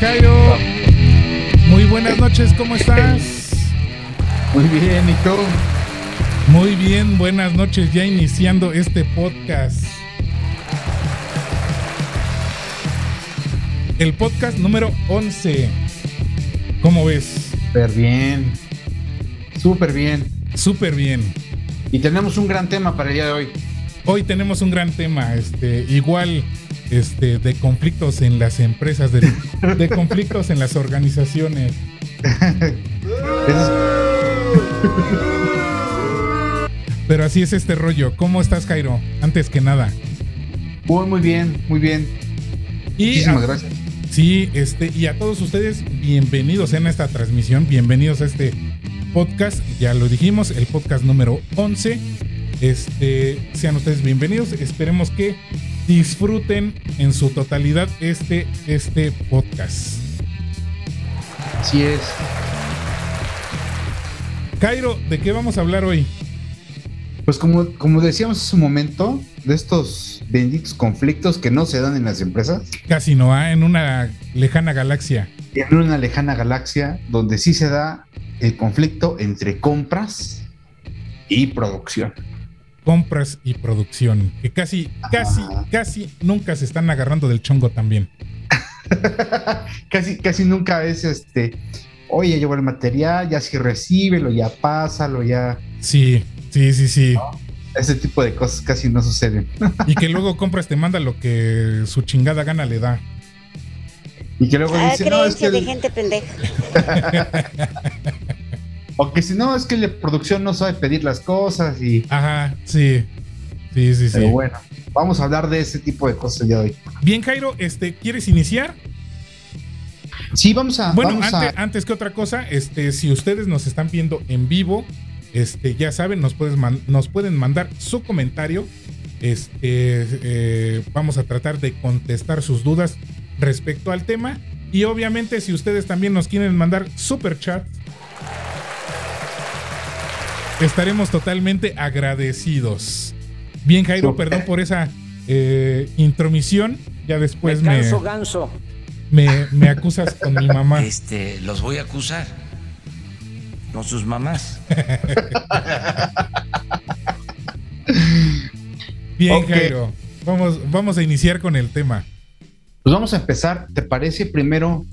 Jairo. Muy buenas noches, ¿cómo estás? Muy bien, ¿y tú? Muy bien, buenas noches, ya iniciando este podcast. El podcast número 11. ¿Cómo ves? Súper bien. Súper bien. Súper bien. Y tenemos un gran tema para el día de hoy. Hoy tenemos un gran tema, este, igual este, de conflictos en las empresas, de, de conflictos en las organizaciones. Pero así es este rollo. ¿Cómo estás, Jairo? Antes que nada. Muy, muy bien, muy bien. Y Muchísimas a- gracias. Sí, este, y a todos ustedes, bienvenidos en esta transmisión, bienvenidos a este podcast, ya lo dijimos, el podcast número 11. Este, sean ustedes bienvenidos, esperemos que disfruten en su totalidad este, este podcast. Así es. Cairo, ¿de qué vamos a hablar hoy? Pues como, como decíamos hace un momento, de estos benditos conflictos que no se dan en las empresas, Casi no, ¿ah? en una lejana galaxia. en una lejana galaxia donde sí se da el conflicto entre compras y producción. Compras y producción, que casi, casi, Ajá. casi nunca se están agarrando del chongo también. casi, casi nunca es este, oye, llevo el material, ya sí recíbelo, ya pásalo, ya. Sí, sí, sí, sí. Ese tipo de cosas casi no suceden. Y que luego compras te manda lo que su chingada gana le da. Y que luego Ah, dice, no, es que creencia de el- gente pendeja. o que si no, es que la producción no sabe pedir las cosas y Ajá, sí. Sí, sí, sí. pero bueno, vamos a hablar de ese tipo de cosas de hoy. Bien, Jairo, este, ¿quieres iniciar? Sí, vamos a Bueno, vamos antes, a antes que otra cosa, este, si ustedes nos están viendo en vivo, este, ya saben, nos, puedes man- nos pueden mandar su comentario. Este, eh, vamos a tratar de contestar sus dudas respecto al tema. Y obviamente, si ustedes también nos quieren mandar super chat, estaremos totalmente agradecidos. Bien, Jairo, perdón por esa eh, intromisión. Ya después Me me, canso ganso. me, me acusas con mi mamá. Este, los voy a acusar con sus mamás. Bien. Jairo. Vamos, vamos a iniciar con el tema. pues vamos a empezar, ¿te parece? Primero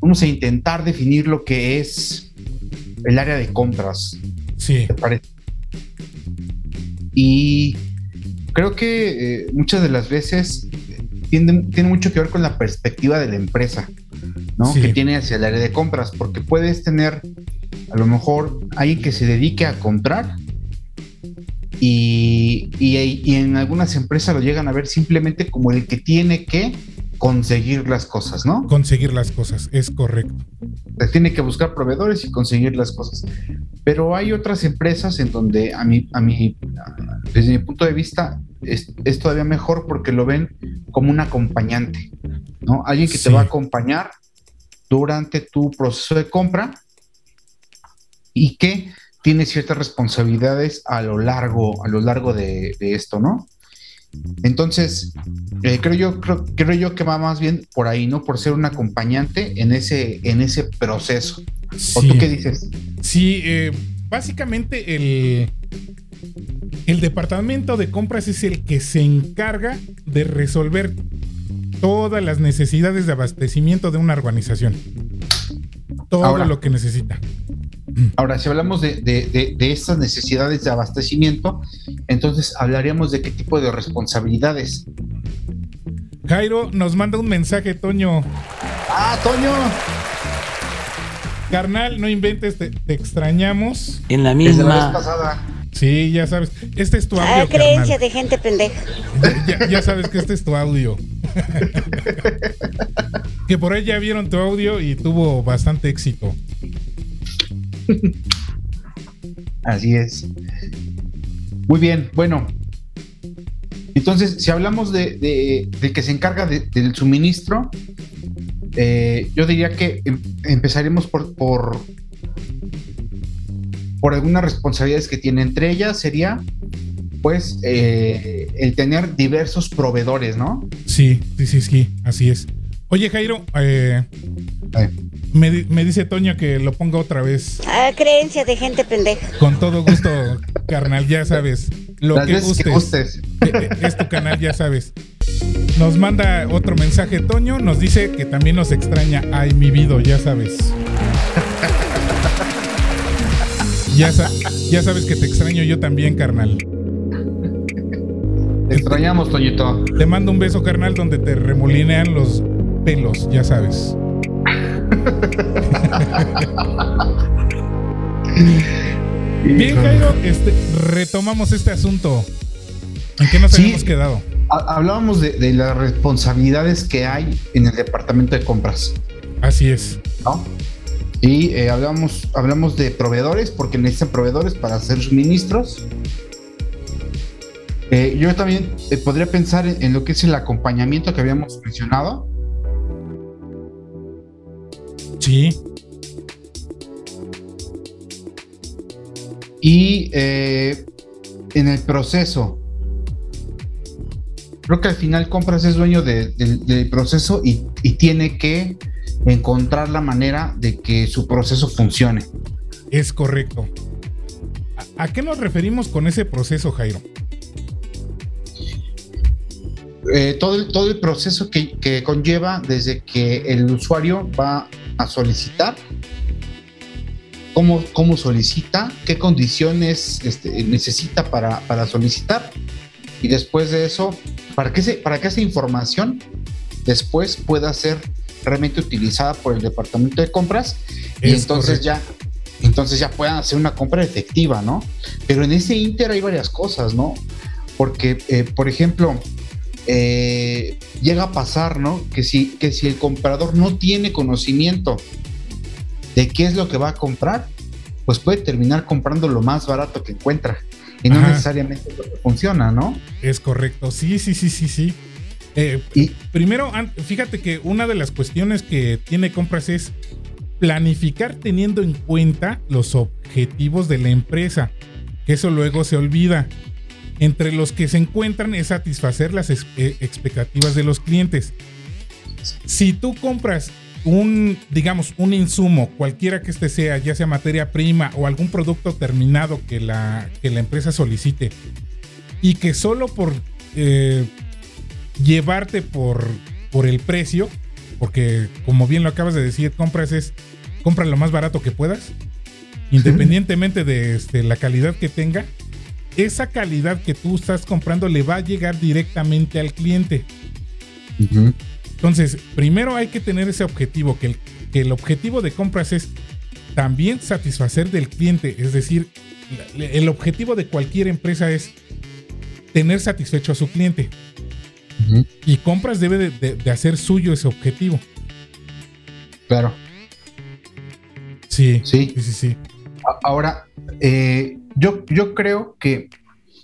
vamos a intentar definir lo que es el área de compras, Sí, ¿te parece? Y creo que eh, muchas de las veces eh, tiene mucho que ver con la perspectiva de la empresa, ¿no? Sí. Que tiene hacia el área de compras, porque puedes tener a lo mejor alguien que se dedique a comprar y, y- y en algunas empresas lo llegan a ver simplemente como el que tiene que conseguir las cosas, ¿no? conseguir las cosas, es correcto. Se tiene que buscar proveedores y conseguir las cosas. Pero hay otras empresas en donde a mí, a mí, desde mi punto de vista, es, es todavía mejor porque lo ven como un acompañante, ¿no? Alguien que Sí. te va a acompañar durante tu proceso de compra y que tiene ciertas responsabilidades a lo largo, a lo largo de, de esto, ¿no? Entonces, eh, creo yo, creo, creo yo que va más bien por ahí, ¿no? Por ser un acompañante en ese, en ese proceso. ¿O Sí, tú qué dices? Sí, eh, básicamente el, el departamento de compras es el que se encarga de resolver todas las necesidades de abastecimiento de una organización. Todo Ahora. lo que necesita. Ahora, si hablamos de, de, de, de estas necesidades de abastecimiento, entonces hablaríamos de qué tipo de responsabilidades. Jairo nos manda un mensaje, Toño. ¡Ah, Toño! Carnal, no inventes, te, te extrañamos. En la Desde la vez misma pasada. Sí, ya sabes. Este es tu Ah, audio, creencia carnal. de gente pendeja. Ya, ya sabes que este es tu audio. Que por ahí ya vieron tu audio y tuvo bastante éxito. Así es. Muy bien, bueno. Entonces, si hablamos de, que se encarga del suministro, eh, yo diría que em, empezaremos por, por, por algunas responsabilidades que tiene. Entre ellas sería, pues, eh, el tener diversos proveedores, ¿no? Sí, sí, sí, sí, así es. Oye, Jairo, eh, me, dice Toño que lo ponga otra vez. Ah, creencia de gente pendeja. Con todo gusto, carnal, ya sabes. Lo que gustes. Es tu canal, ya sabes. Nos manda otro mensaje Toño, nos dice que también nos extraña. Ay, mi vida, ya sabes. Ya, ya sabes que te extraño yo también, carnal. Te extrañamos, Toñito. Te mando un beso, carnal, donde te remolinean los pelos, ya sabes. Bien, Jairo, este, retomamos este asunto. ¿En qué nos hemos quedado? Hablábamos de, las responsabilidades que hay en el departamento de compras. Así es. ¿No? Y eh, hablamos, hablamos de proveedores, porque necesitan proveedores para hacer suministros. Eh, yo también eh, podría pensar en, lo que es el acompañamiento que habíamos mencionado. Sí. Y en el proceso, creo que al final compras es dueño del proceso y, tiene que encontrar la manera de que su proceso funcione. Es correcto. ¿A, qué nos referimos con ese proceso, Jairo? Eh, todo, el, todo el proceso que, conlleva desde que el usuario va a solicitar, cómo, cómo solicita, qué condiciones este, necesita para, para solicitar y después de eso, para que, para que esa información después pueda ser realmente utilizada por el departamento de compras y entonces ya entonces ya puedan hacer una compra efectiva, ¿no? Pero en ese inter hay varias cosas, ¿no? Porque, eh, por ejemplo, eh, llega a pasar, ¿no? Que si, que si el comprador no tiene conocimiento de qué es lo que va a comprar, pues puede terminar comprando lo más barato que encuentra y no necesariamente funciona, ¿no? Es correcto, sí, sí, sí, sí, sí. Eh, y, primero, fíjate que una de las cuestiones que tiene compras es planificar teniendo en cuenta los objetivos de la empresa, que eso luego se olvida. Entre los que se encuentran es satisfacer las eh, expectativas de los clientes. Si tú compras un, digamos, un insumo, cualquiera que este sea, ya sea materia prima o algún producto terminado que la, que la empresa solicite, y que solo por eh, llevarte por, por el precio, porque como bien lo acabas de decir, compras es, compra lo más barato que puedas, independientemente de este, la calidad que tenga, esa calidad que tú estás comprando le va a llegar directamente al cliente. Entonces, primero hay que tener ese objetivo, que el, que el objetivo de compras es también satisfacer del cliente, es decir, el objetivo de cualquier empresa es tener satisfecho a su cliente. Y compras debe de, hacer suyo ese objetivo. Claro. Sí, sí, sí, sí. Ahora, eh, yo, yo creo que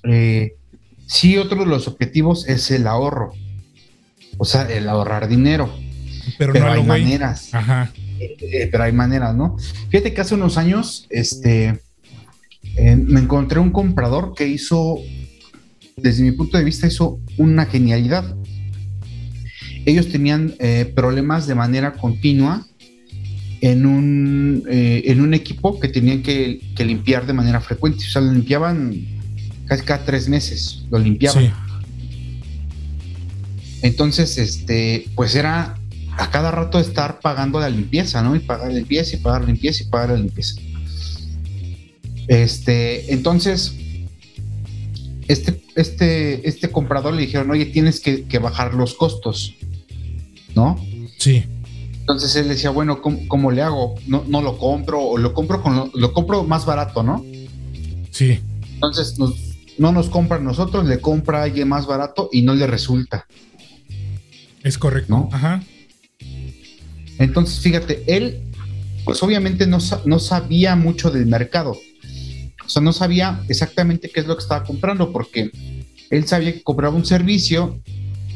eh, sí, otro de los objetivos es el ahorro. O sea, el ahorrar dinero. Pero, no hay maneras. Ajá. Eh, pero hay maneras, ¿no? Fíjate que hace unos años, este, eh, me encontré un comprador que hizo, desde mi punto de vista, hizo una genialidad. Ellos tenían eh, problemas de manera continua en un, en un equipo que tenían que, limpiar de manera frecuente. O sea, lo limpiaban casi cada tres meses, lo limpiaban. Entonces, este, pues era a cada rato estar pagando la limpieza, ¿no? Y pagar la limpieza y pagar la limpieza y pagar la limpieza. Este, entonces, este, este, este comprador le dijeron, oye, tienes que, bajar los costos, ¿no? Sí. Entonces él decía, bueno, ¿cómo, le hago? No, no, lo compro o lo compro con lo, compro más barato, ¿no? Sí. Entonces no nos compra a nosotros, le compra a alguien más barato y no le resulta. Es correcto. Ajá. Entonces, fíjate, él, pues obviamente no, no sabía mucho del mercado. O sea, no sabía exactamente qué es lo que estaba comprando, porque él sabía que compraba un servicio,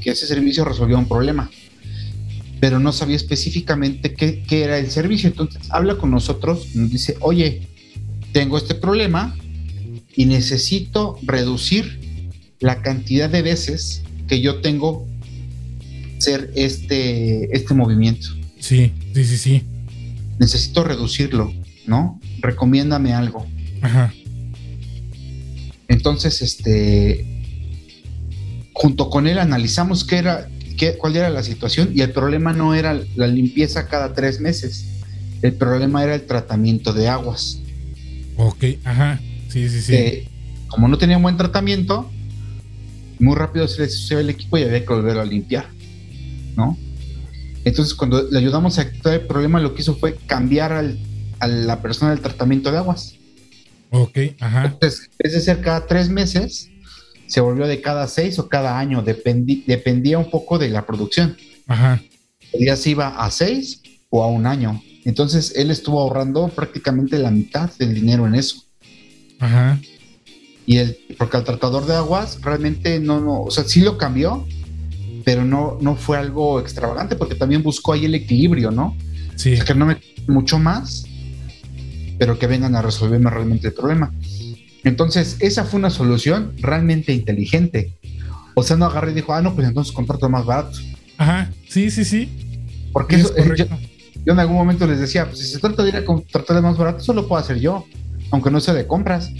que ese servicio resolvía un problema, pero no sabía específicamente qué, qué era el servicio. Entonces, habla con nosotros, nos dice, oye, tengo este problema y necesito reducir la cantidad de veces que yo tengo hacer este, este movimiento. Sí, sí, sí, sí. Necesito reducirlo, ¿no? Recomiéndame algo. Ajá. Entonces, este, junto con él analizamos qué era, qué, cuál era la situación y el problema no era la limpieza cada tres meses. El problema era el tratamiento de aguas. Ok, ajá. Sí, sí, sí. Eh, como no tenía buen tratamiento, muy rápido se le sucedió el equipo y había que volverlo a limpiar. ¿no? Entonces, cuando le ayudamos a quitar el problema, lo que hizo fue cambiar a la persona del tratamiento de aguas. Ok, ajá. Entonces, en vez de ser cada tres meses, se volvió de cada seis o cada año, dependía un poco de la producción. Ajá. El día se iba a seis o a un año. Entonces, él estuvo ahorrando prácticamente la mitad del dinero en eso. Ajá. Y el, porque el tratador de aguas realmente no, no, o sea, sí lo cambió, pero no, no fue algo extravagante porque también buscó ahí el equilibrio, ¿no? Sí. que no me mucho más, pero que vengan a resolverme realmente el problema. Entonces, esa fue una solución realmente inteligente. O sea, no agarré y dijo, ah, no, pues entonces contrato más barato. Ajá, sí, sí, sí. Porque eso, eh, yo, yo, en algún momento les decía, pues si se trata de ir a contratar más barato, eso lo puedo hacer yo, aunque no sea de compras.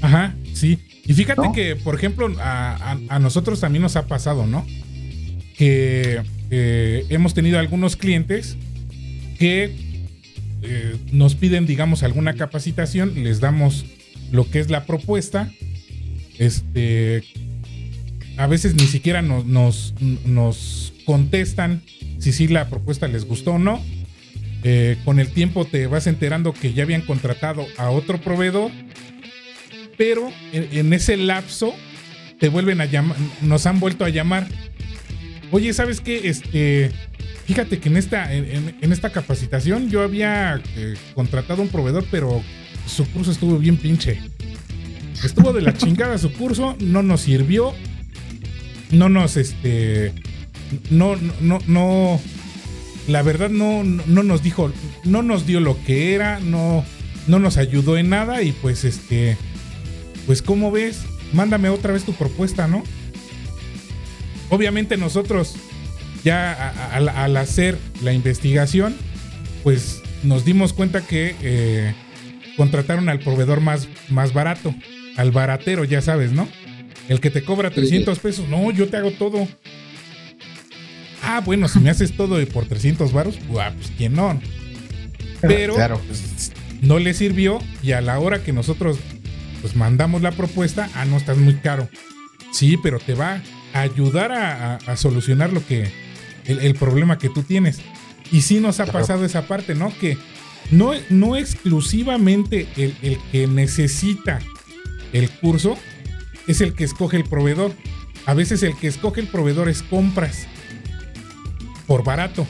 Ajá, sí. Y fíjate que, por ejemplo, a, a, nosotros también nos ha pasado, ¿no? que eh, hemos tenido algunos clientes que eh, nos piden, digamos, alguna capacitación, les damos lo que es la propuesta. Este, a veces ni siquiera nos, nos, nos contestan si sí la propuesta les gustó o no. Eh, con el tiempo te vas enterando que ya habían contratado a otro proveedor, pero en, en ese lapso te vuelven a llamar, nos han vuelto a llamar Oye, ¿sabes qué? Este, fíjate que en esta, en, esta capacitación yo había eh, contratado un proveedor, pero su curso estuvo bien pinche. Estuvo de la chingada su curso, no nos sirvió, no nos, este, no, no, no, la verdad no, no nos dijo, no nos dio lo que era, no, no nos ayudó en nada y pues, este, pues, ¿cómo ves? Mándame otra vez tu propuesta, ¿no? Obviamente nosotros ya al, hacer la investigación, pues nos dimos cuenta que eh, contrataron al proveedor más, más barato, al baratero, ya sabes, ¿no? El que te cobra 300 pesos. No, yo te hago todo. Ah, bueno, si me haces todo por 300 varos, pues quién no. Pero pues, no le sirvió y a la hora que nosotros pues mandamos la propuesta, ah, no, estás muy caro. Sí, pero te va ayudar a, solucionar lo que el, problema que tú tienes. Y sí nos ha pasado esa parte, ¿no? Que no, no exclusivamente el, el, que necesita el curso es el que escoge el proveedor. A veces el que escoge el proveedor es compras por barato.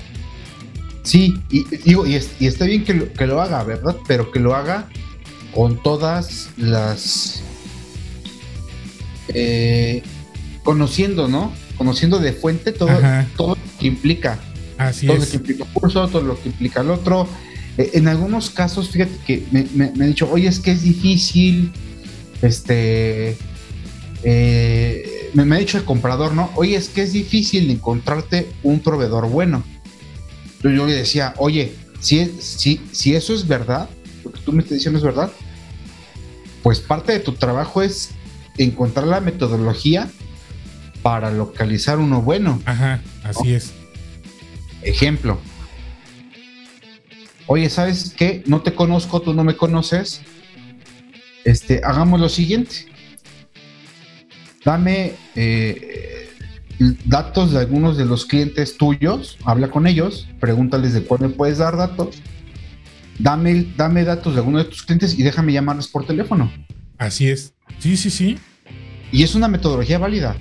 Sí, y digo, y, está bien que lo, que lo haga, ¿verdad? Pero que lo haga con todas las eh, conociendo, ¿no? Conociendo de fuente todo, todo lo que implica. Así todo lo que implica el curso, todo lo que implica el otro. Eh, en algunos casos, fíjate que me, me, han dicho, oye, es que es difícil, este, eh, me, ha dicho el comprador, ¿no? Oye, es que es difícil encontrarte un proveedor bueno. Yo, yo le decía, oye, si, si, si eso es verdad, lo que tú me estás diciendo es verdad, pues parte de tu trabajo es encontrar la metodología para localizar uno bueno. Ajá, así es. Ejemplo. Oye, ¿sabes qué? No te conozco, tú no me conoces. Este, hagamos lo siguiente. Dame eh, datos de algunos de los clientes tuyos, habla con ellos, pregúntales de cuál me puedes dar datos. Dame, dame datos de algunos de tus clientes y déjame llamarles por teléfono. Así es. Sí, sí, sí. Y es una metodología válida.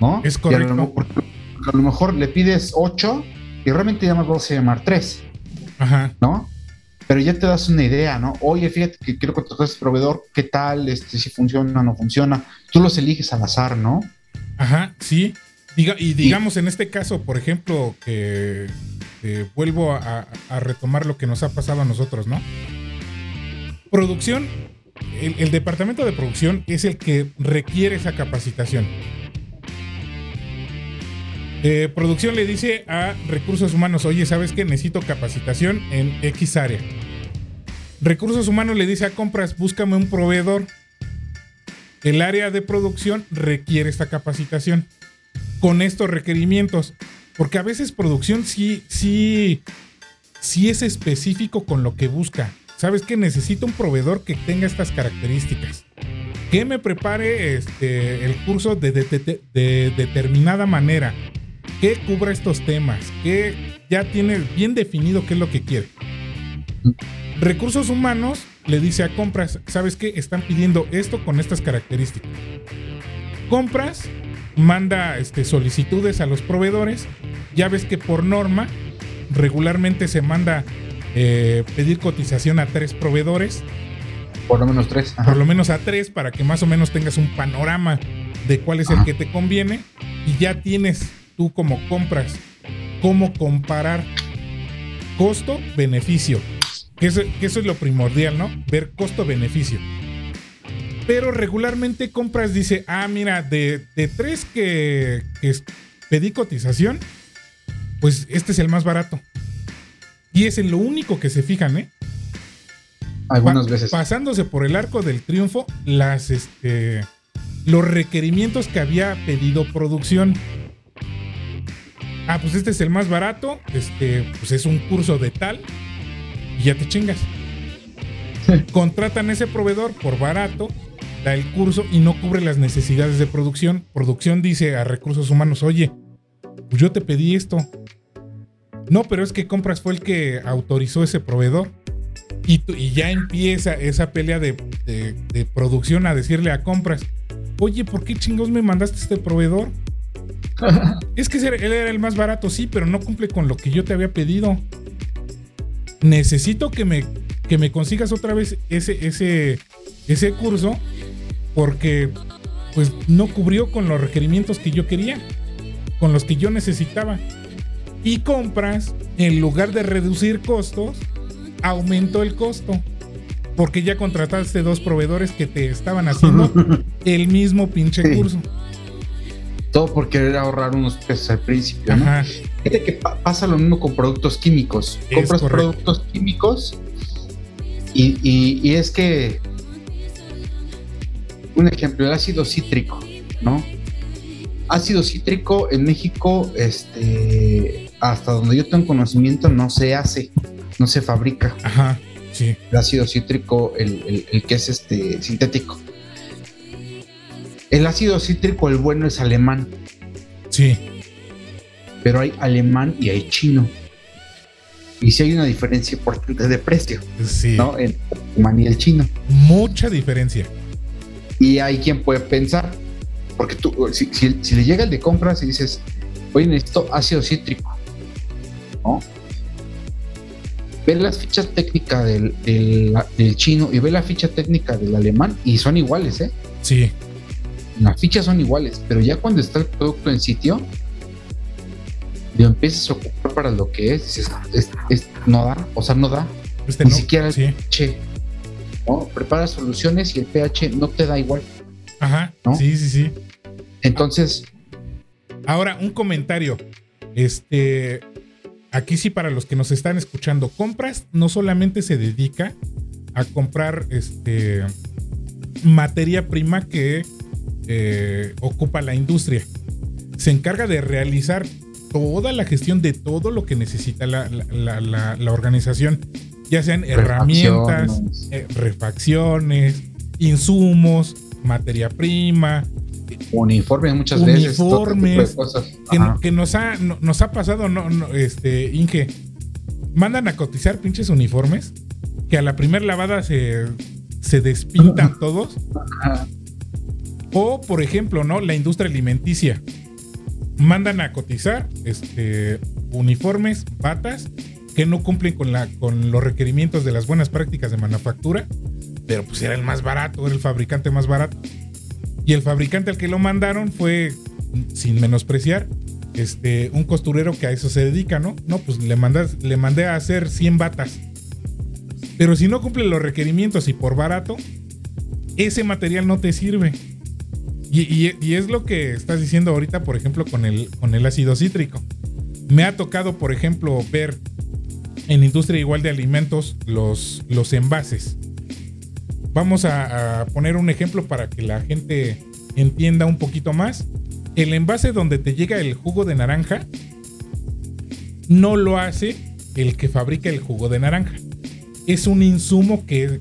¿no? Es correcto. A lo, mejor le pides 8 y realmente ya más vas a llamar tres, Ajá. ¿no? Pero ya te das una idea, ¿no? Oye, fíjate que quiero contratar a este proveedor, ¿qué tal? Este, si funciona o no funciona. Tú los eliges al azar, ¿no? Ajá, sí. Diga, y digamos en este caso, por ejemplo, que eh, vuelvo a, a retomar lo que nos ha pasado a nosotros, ¿no? Producción, el, el departamento de producción es el que requiere esa capacitación. Eh, producción le dice a recursos humanos, oye, ¿sabes qué? Necesito capacitación en X área. Recursos humanos le dice a compras, búscame un proveedor. El área de producción requiere esta capacitación con estos requerimientos. Porque a veces producción sí, sí, sí es específico con lo que busca. ¿Sabes que Necesito un proveedor que tenga estas características. Que me prepare este, el curso de determinada manera. Que cubra estos temas. Que ya tiene bien definido qué es lo que quiere. Recursos humanos le dice a compras, ¿sabes qué? Están pidiendo esto con estas características. Compras, manda este, solicitudes a los proveedores. Ya ves que por norma regularmente se manda eh, pedir cotización a tres proveedores, Por lo menos tres. Ajá. por lo menos a tres, para que más o menos tengas un panorama de cuál es el que te conviene. Y ya tienes tú como compras cómo comparar costo-beneficio. Que eso, que eso es lo primordial, ¿no? Ver costo-beneficio. Pero regularmente compras dice, ah, mira, de, de tres que, pedí cotización, pues este es el más barato. Y es en lo único que se fijan, ¿eh? Algunas Pa- veces. Pasándose por el arco del triunfo, las, este, los requerimientos que había pedido producción. Ah, pues este es el más barato, este, pues es un curso de tal, y ya te chingas. Contratan ese proveedor por barato, da el curso y no cubre las necesidades de producción. Producción dice a recursos humanos, oye, pues yo te pedí esto. No, pero es que compras fue el que autorizó ese proveedor. Y, ya empieza esa pelea de, de- de producción a decirle a compras, oye, ¿por qué chingos me mandaste este proveedor? Es que él era el más barato, sí, pero no cumple con lo que yo te había pedido. Necesito que me, que me consigas otra vez ese, ese, ese curso porque pues no cubrió con los requerimientos que yo quería, con los que yo necesitaba. Y compras, en lugar de reducir costos, aumentó el costo. Porque ya contrataste dos proveedores que te estaban haciendo el mismo pinche curso. Todo por querer ahorrar unos pesos al principio, ¿no? Fíjate que pa- pasa lo mismo con productos químicos. Es Compras correcto. productos químicos y, y- y es que, un ejemplo, el ácido cítrico, ¿no? Ácido cítrico en México, este, hasta donde yo tengo conocimiento, no se hace, no se fabrica Ajá. Sí. el ácido cítrico, el, el- el que es este sintético. El ácido cítrico, el bueno es alemán, Sí. pero hay alemán y hay chino. Y si hay una diferencia importante de precio, Sí. ¿no? El alemán y el chino. Mucha diferencia. Y hay quien puede pensar, porque tú, si, si- si le llega el de compras y dices, oye, necesito ácido cítrico, ¿no? Ve las fichas técnicas del, del- del chino y ve la ficha técnica del alemán y son iguales, ¿eh? Sí. Las fichas son iguales, pero ya cuando está el producto en sitio, lo empiezas a ocupar para lo que es, dices, es- es- no da, o sea, no da, Este ni no. siquiera el Sí. pH. ¿no? Preparas soluciones y el pH no te da igual. Ajá. ¿no? Sí, sí, sí. Entonces, Ahora, un comentario. Este. Aquí sí, para los que nos están escuchando, compras no solamente se dedica a comprar este materia prima que eh, ocupa la industria. Se encarga de realizar toda la gestión de todo lo que necesita la, la- la- la- la organización, ya sean herramientas, refacciones. eh, refacciones, insumos, materia prima, uniformes muchas veces, Uniformes. cosas. que, nos ha no- nos ha pasado no, no, este Inge mandan a cotizar pinches uniformes que a la primera lavada se se despintan todos Ajá. O por ejemplo no la industria alimenticia mandan a cotizar este uniformes, batas, que no cumplen con, la, con los requerimientos de las buenas prácticas de manufactura, pero pues era el más barato, era el fabricante más barato. Y el fabricante al que lo mandaron fue, sin menospreciar, este, un costurero que a eso se dedica, ¿no? No, pues le, mandas, le mandé a hacer 100 batas. Pero si no cumple los requerimientos y por barato, ese material no te sirve. Y, es lo que estás diciendo ahorita, por ejemplo, con el, con el ácido cítrico. Me ha tocado, por ejemplo, ver en industria igual de alimentos los, los envases. Vamos a, poner un ejemplo para que la gente entienda un poquito más. El envase donde te llega el jugo de naranja no lo hace el que fabrica el jugo de naranja. Es un insumo que,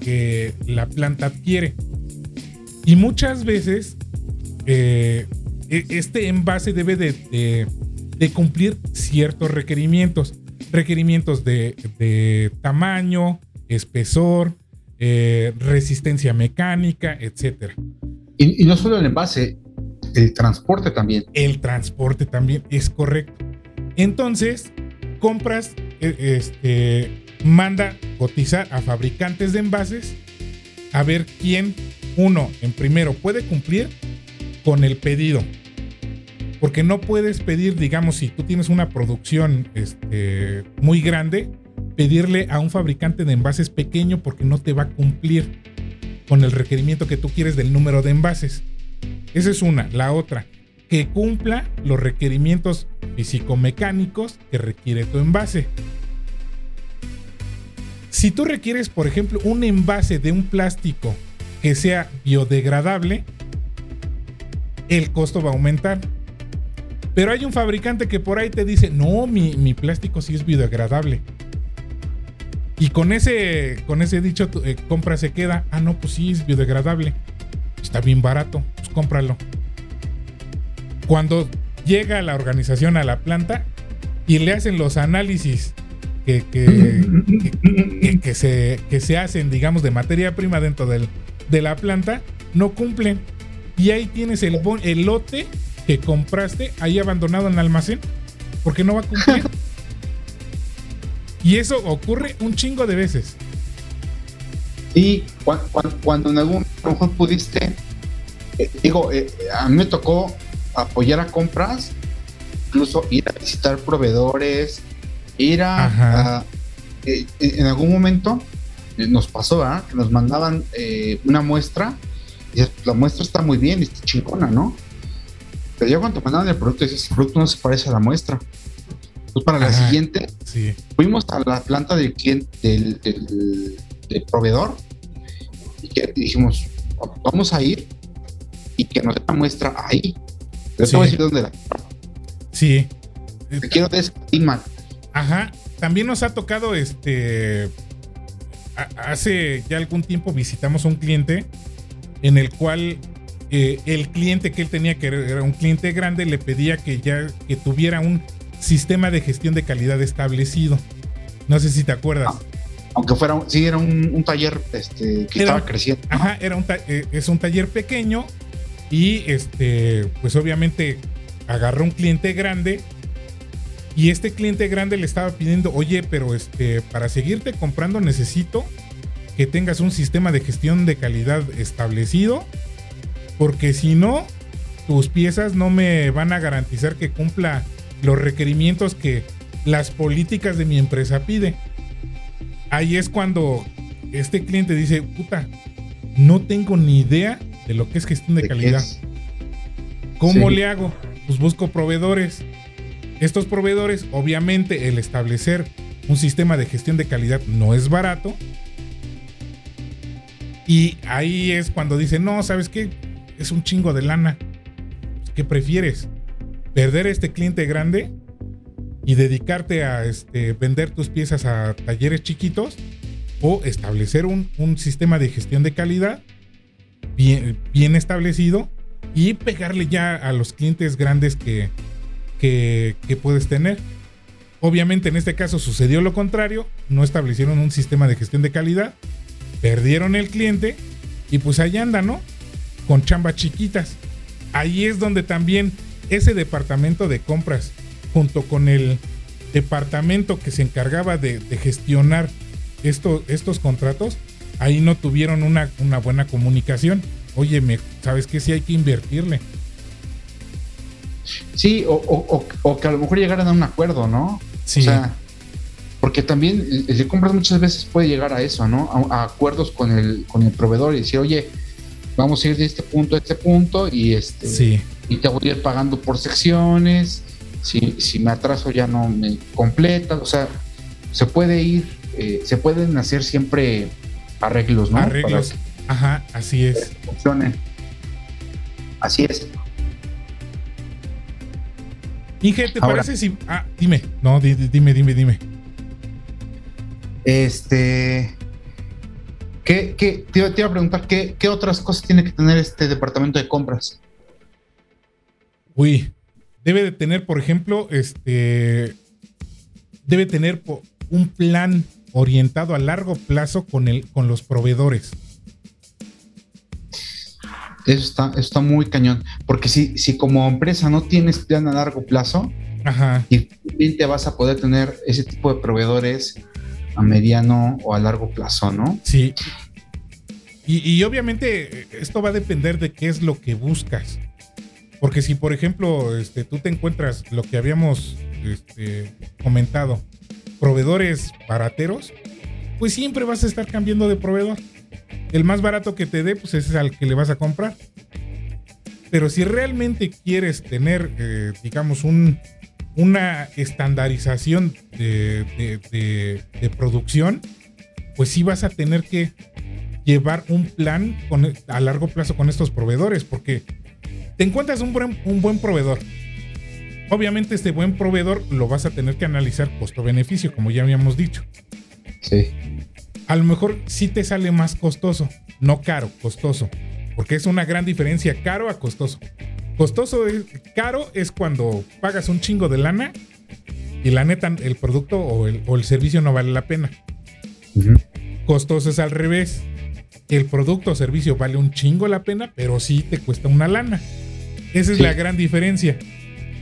que la planta adquiere. Y muchas veces eh, e, este envase debe de, cumplir ciertos requerimientos. Requerimientos de, tamaño, espesor, eh, resistencia mecánica, etc. Y, no solo el envase, el transporte también. El transporte también es correcto. Entonces, compras, e, este, manda cotizar a fabricantes de envases a ver quién uno, en primero, puede cumplir con el pedido. Porque no puedes pedir, digamos, si tú tienes una producción este, muy grande, pedirle a un fabricante de envases pequeño porque no te va a cumplir con el requerimiento que tú quieres del número de envases. Esa es una. La otra, que cumpla los requerimientos físico-mecánicos que requiere tu envase. Si tú requieres, por ejemplo, un envase de un plástico que sea biodegradable, el costo va a aumentar. Pero hay un fabricante que por ahí te dice, no, mi, plástico sí es biodegradable. Y con ese, con ese dicho, eh, compra se queda. Ah, no, pues sí, es biodegradable. Está bien barato, pues cómpralo. Cuando llega la organización a la planta y le hacen los análisis que, que, se, que se hacen, digamos, de materia prima dentro del, de la planta no cumplen. Y ahí tienes el, el lote que compraste ahí abandonado en el almacén porque no va a cumplir. y eso ocurre un chingo de veces. Y cuando, en algún momento pudiste, eh, digo, eh, a mí me tocó apoyar a compras, incluso ir a visitar proveedores, ir a, eh, en algún momento nos pasó, ¿ah? Que nos mandaban eh, una muestra y la muestra está muy bien, está chingona, ¿no? Pero ya cuando mandaban el producto, dices, el producto no se parece a la muestra. Pues para la siguiente, fuimos a la planta del cliente, del, proveedor, y, que, dijimos, vamos a ir y que nos dé la muestra ahí. Pero sí. decir dónde la. Sí. Te quiero desestimar. Ajá. También nos ha tocado este hace ya algún tiempo visitamos a un cliente en el cual eh, el cliente que él tenía, que era un cliente grande, le pedía que ya que tuviera un sistema de gestión de calidad establecido. No sé si te acuerdas. Ah, aunque fuera, sí, era un, taller este, que estaba creciendo. Ajá, era un eh, es un taller pequeño y este, pues obviamente agarró un cliente grande y este cliente grande le estaba pidiendo, oye, pero este, para seguirte comprando necesito que tengas un sistema de gestión de calidad establecido, porque si no, tus piezas no me van a garantizar que cumpla los requerimientos que las políticas de mi empresa pide. Ahí es cuando este cliente dice, puta, no tengo ni idea de lo que es gestión de, calidad. ¿Cómo le hago? Pues busco proveedores estos proveedores, obviamente, el establecer un sistema de gestión de calidad no es barato. Y ahí es cuando dicen, no, ¿sabes qué? Es un chingo de lana. ¿Qué prefieres? ¿Perder este cliente grande y dedicarte a este, vender tus piezas a talleres chiquitos? ¿O establecer un, sistema de gestión de calidad bien establecido y pegarle ya a los clientes grandes que, que, puedes tener. Obviamente en este caso sucedió lo contrario, no establecieron un sistema de gestión de calidad, perdieron el cliente y pues ahí anda, ¿no? Con chambas chiquitas. Ahí es donde también ese departamento de compras junto con el departamento que se encargaba de, gestionar estos contratos, ahí no tuvieron una, buena comunicación. Oye, ¿sabes qué? Sí hay que invertirle. Sí, o, que a lo mejor llegaran a un acuerdo, ¿no? Sí. O sea, porque también el de compras muchas veces puede llegar a eso, ¿no? A, acuerdos con el, con el proveedor y decir, oye, vamos a ir de este punto a este punto y este sí. y te voy a ir pagando por secciones. Si, si me atraso ya no me completa, o sea, se puede ir, eh, se pueden hacer siempre arreglos, ¿no? Arreglos. Ajá, así es. Funcione. Así es. Inge, ¿te parece si. Ah, dime. No, dime, dime, dime. Este. ¿Qué, qué, te, iba, a preguntar, ¿qué, ¿qué, otras cosas tiene que tener este departamento de compras? Uy, debe de tener, por ejemplo, este. Debe tener un plan orientado a largo plazo con, el, con los proveedores. Eso está, está muy cañón. Porque si, si como empresa no tienes plan a largo plazo, Ajá. te vas a poder tener ese tipo de proveedores a mediano o a largo plazo, ¿no? Sí. Y, obviamente esto va a depender de qué es lo que buscas. Porque si, por ejemplo, este, tú te encuentras lo que habíamos este, comentado, proveedores barateros, pues siempre vas a estar cambiando de proveedor el más barato que te dé, pues es al que le vas a comprar. Pero si realmente quieres tener, eh, digamos, un, una estandarización de, producción, pues sí vas a tener que llevar un plan a largo plazo con estos proveedores, porque te encuentras un buen, un buen proveedor. Obviamente este buen proveedor lo vas a tener que analizar costo-beneficio, como ya habíamos dicho. Sí a lo mejor sí te sale más costoso, no caro, costoso, porque es una gran diferencia caro a costoso. Costoso es, caro es cuando pagas un chingo de lana y la neta el producto o el, servicio no vale la pena. Costoso es al revés. El producto o servicio vale un chingo la pena, pero sí te cuesta una lana. Esa es la gran diferencia.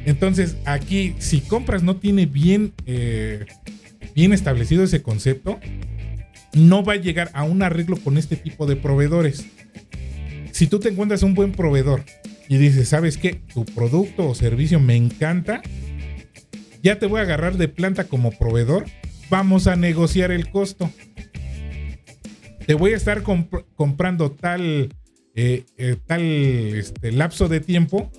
Entonces, aquí, si compras no tiene bien, eh, bien establecido ese concepto, no va a llegar a un arreglo con este tipo de proveedores. Si tú te encuentras un buen proveedor y dices, ¿sabes qué? Tu producto o servicio me encanta, ya te voy a agarrar de planta como proveedor, vamos a negociar el costo. Te voy a estar comprando tal, eh, eh, tal este, lapso de tiempo.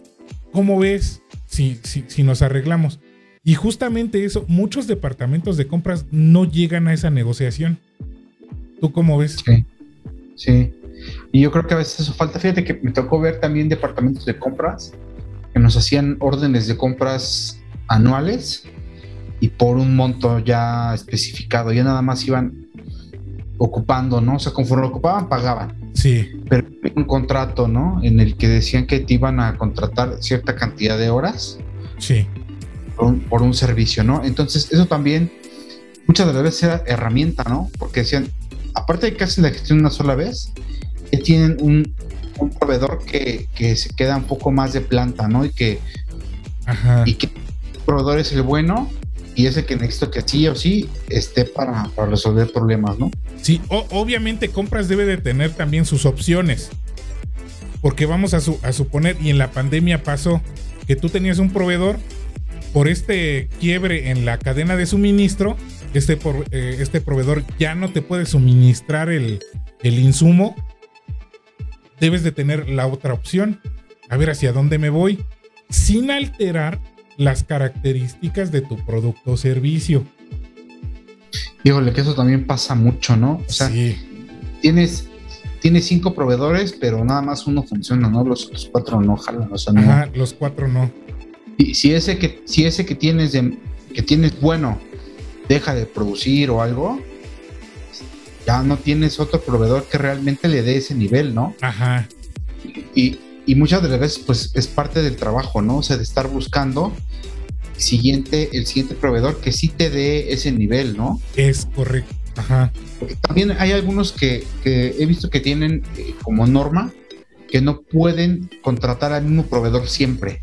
¿Cómo ves si, si nos arreglamos? Y justamente eso, muchos departamentos de compras no llegan a esa negociación. ¿Tú cómo ves? Sí, sí. Y yo creo que a veces eso falta. Fíjate que me tocó ver también departamentos de compras que nos hacían órdenes de compras anuales y por un monto ya especificado. Ya nada más iban ocupando, ¿no? O sea, conforme lo ocupaban, pagaban. Sí. Pero un contrato, ¿no? En el que decían que te iban a contratar cierta cantidad de horas. Sí. Por un, por un servicio, ¿no? Entonces, eso también muchas de las veces era herramienta, ¿no? Porque decían, aparte de que hacen la gestión una sola vez, que tienen un, proveedor que, se queda un poco más de planta, ¿no? Y que, y que el proveedor es el bueno y es el que necesito que sí o sí esté para, resolver problemas, ¿no? Sí, obviamente compras debe de tener también sus opciones. Porque vamos a, a suponer, y en la pandemia pasó, que tú tenías un proveedor por este quiebre en la cadena de suministro, este, eh, este proveedor ya no te puede suministrar el, insumo, debes de tener la otra opción. A ver hacia dónde me voy, sin alterar las características de tu producto o servicio. Híjole, que eso también pasa mucho, ¿no? O sea, tienes, tienes cinco proveedores, pero nada más uno funciona, ¿no? Los, cuatro no jalan, o sea, Ajá, los cuatro no. Y si ese que, si ese que tienes de, que tienes bueno deja de producir o algo, ya no tienes otro proveedor que realmente le dé ese nivel, ¿no? Ajá. Y, muchas de las veces, pues es parte del trabajo, ¿no? O sea, de estar buscando siguiente, el siguiente proveedor que sí te dé ese nivel, ¿no? Es correcto. Ajá. también hay algunos que, he visto que tienen eh, como norma que no pueden contratar al mismo proveedor siempre.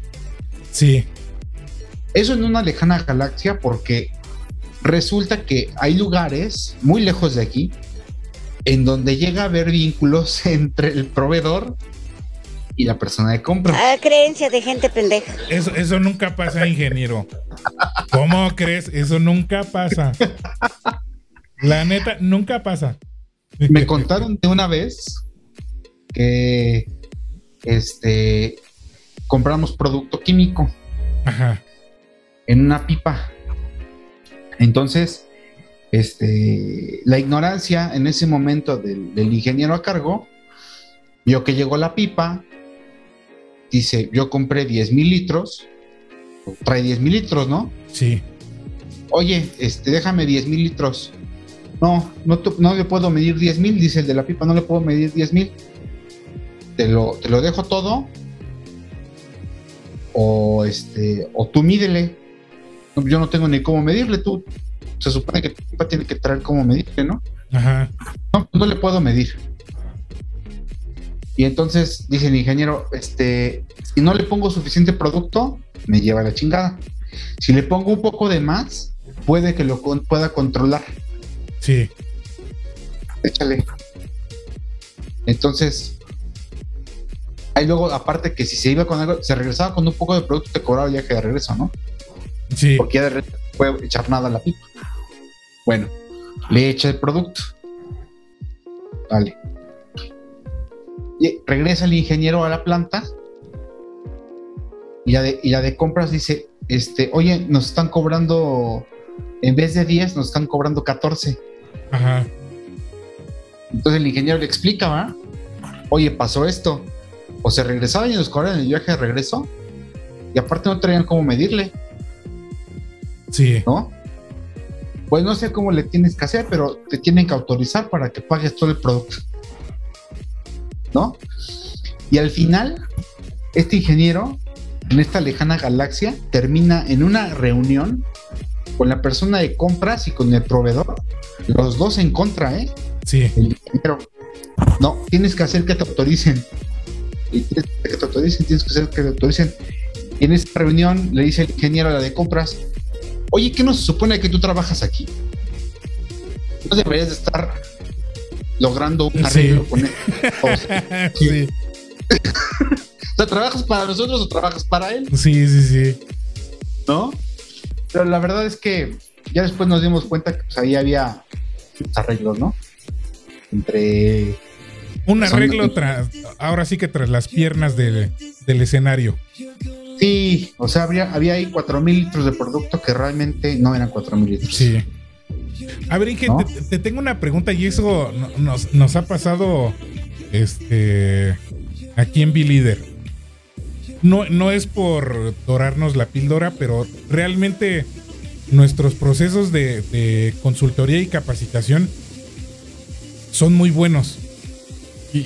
Sí. Eso en una lejana galaxia porque resulta que hay lugares muy lejos de aquí en donde llega a haber vínculos entre el proveedor y la persona de compra. Ah, creencia de gente pendeja. Eso, eso nunca pasa, ingeniero. ¿Cómo crees? Eso nunca pasa. La neta, nunca pasa. Me contaron de una vez que este compramos producto químico Ajá. en una pipa. Entonces, este, la ignorancia en ese momento del, del ingeniero a cargo vio que llegó la pipa, dice, yo compré 10 mil litros, trae 10 mil litros, ¿no? Sí. Oye, este, déjame 10 mil litros. No, no, no le puedo medir 10 mil, dice el de la pipa, no le puedo medir 10 mil. Te lo, te lo dejo todo. O este, o tú mídele. Yo no tengo ni cómo medirle, tú. Se supone que tu tiene que traer cómo medirle, ¿no? Ajá. No, no le puedo medir. Y entonces dice el ingeniero, este, si no le pongo suficiente producto, me lleva la chingada. Si le pongo un poco de más, puede que lo con- pueda controlar. Sí. Échale. Entonces, ahí luego, aparte que si se iba con algo, se regresaba con un poco de producto, te cobraba el viaje de regreso, ¿no? Sí. Porque ya de no puede echar nada a la pipa. Bueno, le echa el producto. Vale. Y regresa el ingeniero a la planta. Y la de, y la de compras dice, este, oye, nos están cobrando, en vez de 10, nos están cobrando 14. Ajá. Entonces el ingeniero le explica, ¿va? Oye, pasó esto. O se regresaban y nos cobraban el viaje de regreso. Y aparte no traían cómo medirle, Sí. ¿no? Pues no sé cómo le tienes que hacer, pero te tienen que autorizar para que pagues todo el producto. ¿No? Y al final, este ingeniero, en esta lejana galaxia, termina en una reunión con la persona de compras y con el proveedor. Los dos en contra, ¿eh? Sí. el ingeniero. No, tienes que hacer que te autoricen. Y tienes que hacer que te autoricen, tienes que hacer que te autoricen. Y en esta reunión le dice el ingeniero a la de compras, oye, ¿qué no se supone que tú trabajas aquí? No deberías de estar logrando un Sí. arreglo con él. O sea, sí. o sea, ¿trabajas para nosotros o trabajas para él? Sí, sí, sí. ¿No? Pero la verdad es que ya después nos dimos cuenta que pues, ahí había arreglos, ¿no? Entre Un arreglo tras, ahora sí que tras las piernas del, del escenario. Sí, o sea, había, había ahí 4 mil litros de producto que realmente no eran 4 mil litros. Sí. A ver, Inge, ¿No? te, te tengo una pregunta y eso no- nos, nos ha pasado este aquí en B-Leader. No, no es por dorarnos la píldora, pero realmente nuestros procesos de, de consultoría y capacitación son muy buenos.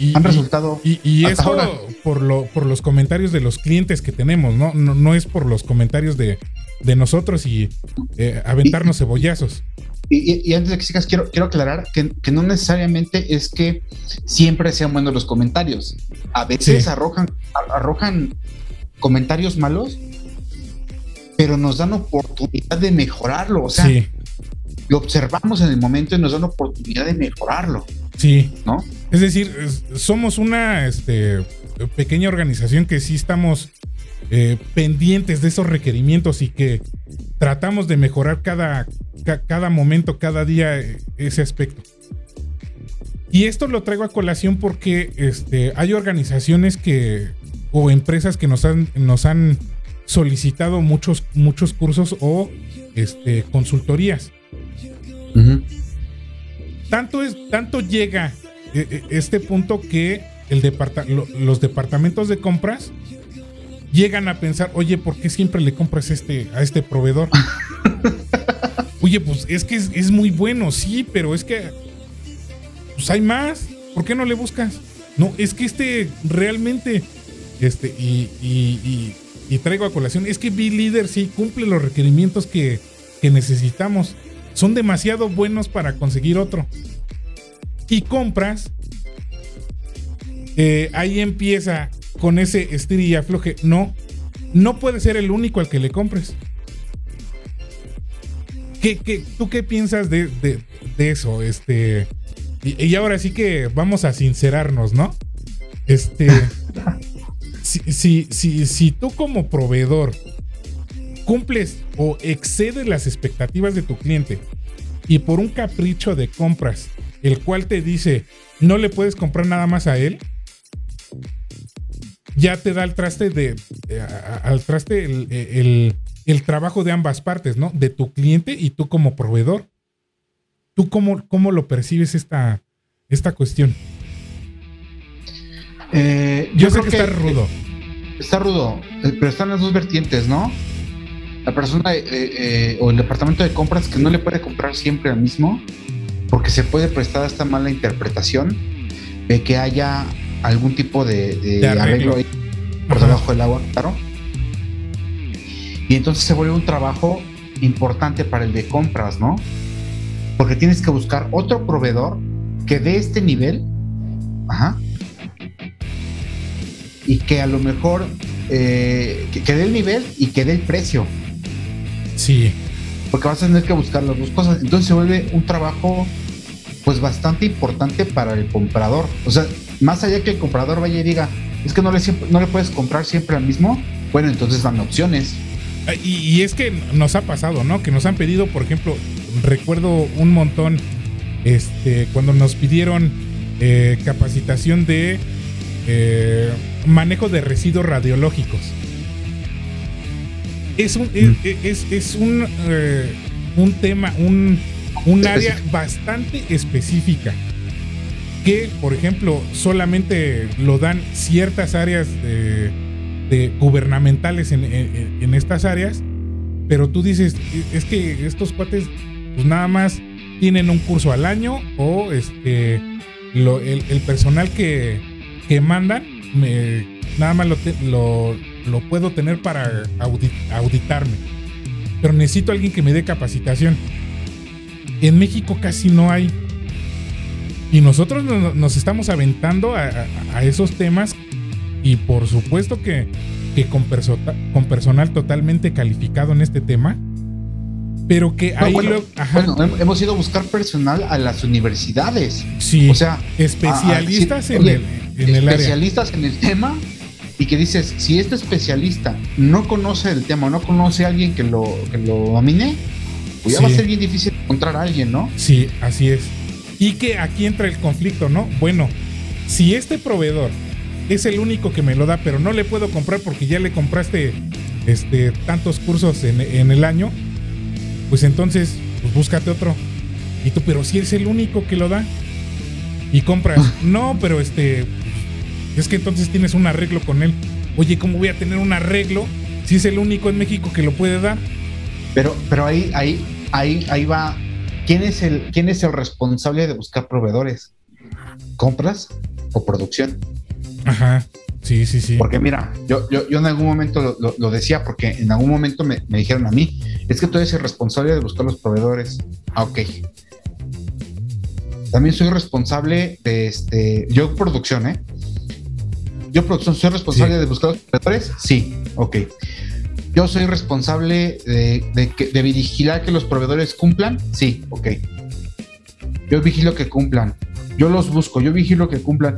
Y, y- Han resultado. y, y hasta esto ahora. por, lo, por los comentarios de los clientes que tenemos, ¿no? No, no es por los comentarios de, de nosotros y eh, aventarnos cebollazos. Y, antes de que sigas, quiero, quiero aclarar que, que no necesariamente es que siempre sean buenos los comentarios. A veces Sí. arrojan, arrojan comentarios malos, pero nos dan oportunidad de mejorarlo. O sea, sí, lo observamos en el momento y nos dan oportunidad de mejorarlo, sí. ¿no? Es decir, somos una este, pequeña organización que sí estamos eh, pendientes de esos requerimientos y que tratamos de mejorar cada, ca- cada momento, cada día eh, ese aspecto. Y esto lo traigo a colación porque este, hay organizaciones que o empresas que nos han, nos han solicitado muchos, muchos cursos o este, consultorías. Tanto es tanto llega eh, eh, este punto que el departa- lo- los departamentos de compras llegan a pensar, oye, ¿por qué siempre le compras este a este proveedor? oye, pues es que es, es muy bueno, sí, pero es que pues hay más. ¿Por qué no le buscas? No, es que este realmente, este, y, y- y- y traigo a colación, es que B-Leader sí cumple los requerimientos que, que necesitamos. Son demasiado buenos para conseguir otro. Y compras, eh, ahí empieza con ese estir y afloje. No, no puede ser el único al que le compres. ¿Qué, qué, tú qué piensas de, de, de eso? Este, y, y, ahora sí que vamos a sincerarnos, ¿no? Este, si, si, si, si tú como proveedor cumples o excedes las expectativas de tu cliente y por un capricho de compras, el cual te dice no le puedes comprar nada más a él, ya te da el traste de eh, al traste el, el, el, trabajo de ambas partes, ¿no? De tu cliente y tú como proveedor. ¿Tú cómo, cómo lo percibes esta, esta cuestión? Eh, yo, yo sé que, que, está rudo. Está rudo, eh, pero están las dos vertientes, ¿no? La persona eh, eh, o el departamento de compras que no le puede comprar siempre al mismo, porque se puede prestar esta mala interpretación de que haya algún tipo de, de, de arreglo, ahí por Ajá. debajo del agua, claro. Y entonces se vuelve un trabajo importante para el de compras, ¿no? Porque tienes que buscar otro proveedor que dé este nivel, ajá, y que a lo mejor eh, que, que dé el nivel y que dé el precio. Sí. Porque vas a tener que buscar las dos cosas. Entonces se vuelve un trabajo pues bastante importante para el comprador. O sea, más allá que el comprador vaya y diga, es que no le, no le puedes comprar siempre al mismo, bueno, entonces dan opciones. Y, y, es que nos ha pasado, ¿no? Que nos han pedido, por ejemplo, recuerdo un montón, este, cuando nos pidieron eh, capacitación de eh, manejo de residuos radiológicos. Es un, mm. es, es, un, eh, un tema, un, un área bastante específica que, por ejemplo, solamente lo dan ciertas áreas de, de gubernamentales en, en, en, estas áreas, pero tú dices, es que estos cuates, pues nada más tienen un curso al año o este, lo, el, el, personal que, que mandan, me, nada más lo, lo, puedo tener para audit, auditarme. Pero necesito a alguien que me dé capacitación. En México casi no hay. Y nosotros nos estamos aventando a, a, a esos temas y por supuesto que, que con, perso con, personal totalmente calificado en este tema, pero que no, ahí bueno, lo, bueno, hemos ido a buscar personal a las universidades. Sí, o sea, especialistas a, en, oye, el, en el especialistas área. en el tema y que dices, si este especialista no conoce el tema, no conoce a alguien que lo, que lo domine, pues ya sí. va a ser bien difícil encontrar a alguien, ¿no? Sí, así es. Y que aquí entra el conflicto, ¿no? Bueno, si este proveedor es el único que me lo da, pero no le puedo comprar porque ya le compraste este, tantos cursos en, en el año, pues entonces, pues búscate otro. Y tú, pero si es el único que lo da. Y compras. no, pero este. Es que entonces tienes un arreglo con él. Oye, ¿cómo voy a tener un arreglo si es el único en México que lo puede dar? Pero, pero ahí, ahí, ahí, ahí va. ¿Quién es el, quién es el responsable de buscar proveedores? ¿Compras o producción? Ajá. Sí, sí, sí. Porque mira, yo, yo, yo en algún momento lo, lo, lo, decía, porque en algún momento me, me, dijeron a mí, es que tú eres el responsable de buscar los proveedores. Ah, ok. También soy responsable de este, yo producción, ¿eh? Yo producción, soy responsable sí. de buscar los proveedores. Sí, ok. Yo soy responsable de, de, de, vigilar que los proveedores cumplan. Sí, ok. Yo vigilo que cumplan. Yo los busco, yo vigilo que cumplan.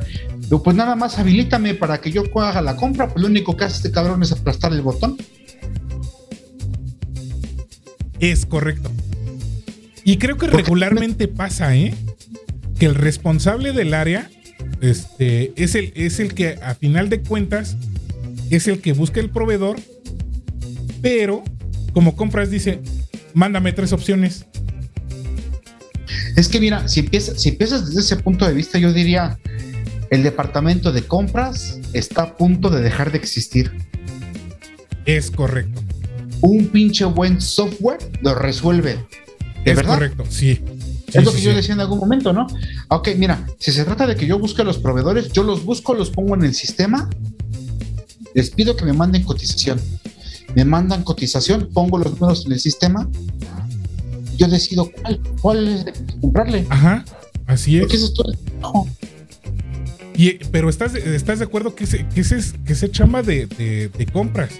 Pues nada más habilítame para que yo haga la compra, pues lo único que hace este cabrón es aplastar el botón. Es correcto. Y creo que regularmente pasa, ¿eh? Que el responsable del área este, es, el, es el que a final de cuentas es el que busca el proveedor, pero como compras dice, mándame tres opciones. Es que mira, si empiezas, si empiezas desde ese punto de vista, yo diría, el departamento de compras está a punto de dejar de existir. Es correcto. Un pinche buen software lo resuelve. ¿De es verdad? correcto, sí. Sí es lo que sí, yo decía en algún momento, ¿no? Ok, mira, si se trata de que yo busque a los proveedores, yo los busco, los pongo en el sistema, les pido que me manden cotización. Me mandan cotización, pongo los números en el sistema, yo decido cuál, cuál es de comprarle. Ajá, así es. Porque eso es todo. No. Y, pero estás, estás de acuerdo que ese, que ese, que ese chamba de, de, de compras.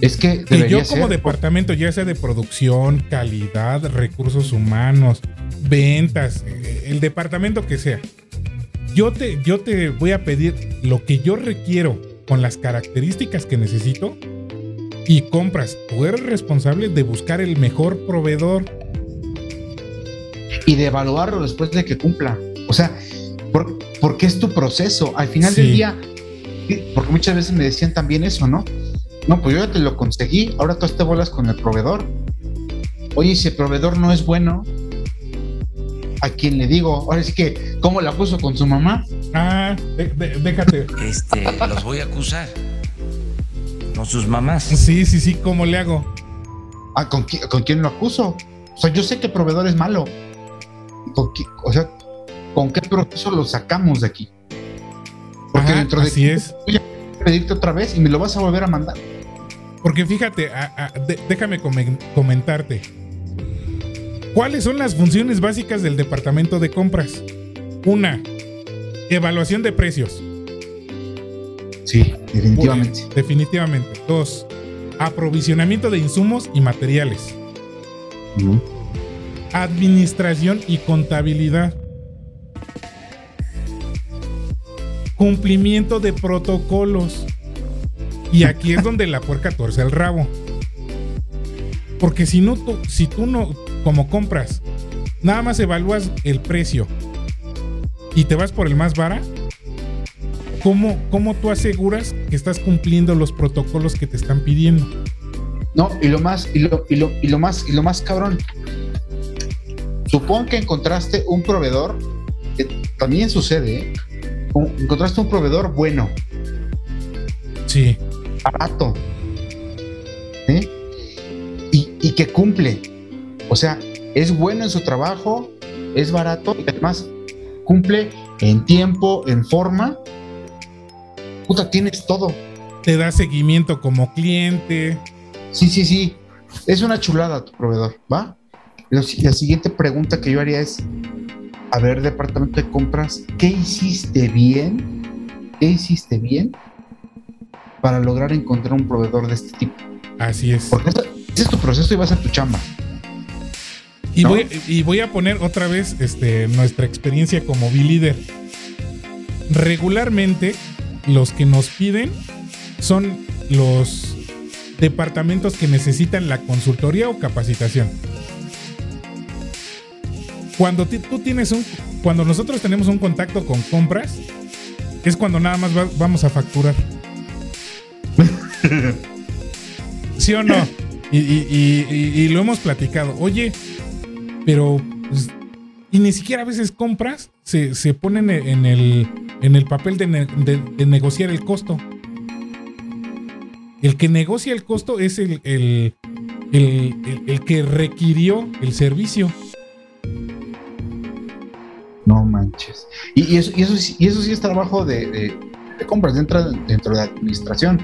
Es que, que yo como departamento, ya sea de producción, calidad, recursos humanos, ventas, eh, el departamento que sea, yo te, yo te voy a pedir lo que yo requiero con las características que necesito y compras. Tú eres responsable de buscar el mejor proveedor. Y de evaluarlo después de que cumpla. O sea, porque es tu proceso. Al final del día, porque muchas veces me decían también eso, ¿no? No, pues yo ya te lo conseguí, ahora tú te bolas con el proveedor. Oye, si el proveedor no es bueno, ¿a quién le digo? Ahora sí que, ¿cómo la puso con su mamá? Ah, déjate. Este, los voy a acusar. Con sus mamás. Sí, sí, sí, ¿cómo le hago? Ah, ¿con, ¿con quién lo acuso? O sea, yo sé que el proveedor es malo. o sea, ¿con qué proceso lo sacamos de aquí? Porque dentro de así es. voy a pedirte otra vez y me lo vas a volver a mandar. Porque fíjate, déjame comentarte. ¿Cuáles son las funciones básicas del departamento de compras? Una, evaluación de precios. Sí, definitivamente. definitivamente. Dos, aprovisionamiento de insumos y materiales. Administración y contabilidad. Cumplimiento de protocolos. Y aquí es donde la puerca torce el rabo. Porque si no, tú, si tú no, como compras, nada más evalúas el precio y te vas por el más barato, ¿cómo, ¿cómo tú aseguras que estás cumpliendo los protocolos que te están pidiendo? No, y lo más, y lo, y lo, y lo más, y lo más cabrón. Supón que encontraste un proveedor, que también sucede, ¿eh? encontraste un proveedor bueno. Sí barato. Y, que cumple. O sea, es bueno en su trabajo, es barato y además cumple en tiempo, en forma. Puta, tienes todo. Te da seguimiento como cliente. Sí, sí, sí. Es una chulada tu proveedor, ¿va? La siguiente pregunta que yo haría es, a ver, departamento de compras, ¿qué hiciste bien? ¿Qué hiciste bien para lograr encontrar un proveedor de este tipo. Así es. Porque ese es tu proceso y va a tu chamba. Y, voy, y voy a poner otra vez este, nuestra experiencia como B-Leader. Regularmente, los que nos piden son los departamentos que necesitan la consultoría o capacitación. Cuando tú tienes un, cuando nosotros tenemos un contacto con compras, es cuando nada más vamos a facturar. ¿Sí o no? Y, lo hemos platicado. Oye, pero. Pues, y ni siquiera a veces compras se, ponen en el, en el papel de, negociar el costo. El que negocia el costo es el, el, que requirió el servicio. No manches. Y, eso, y, eso, sí es trabajo de, compras dentro, dentro de la administración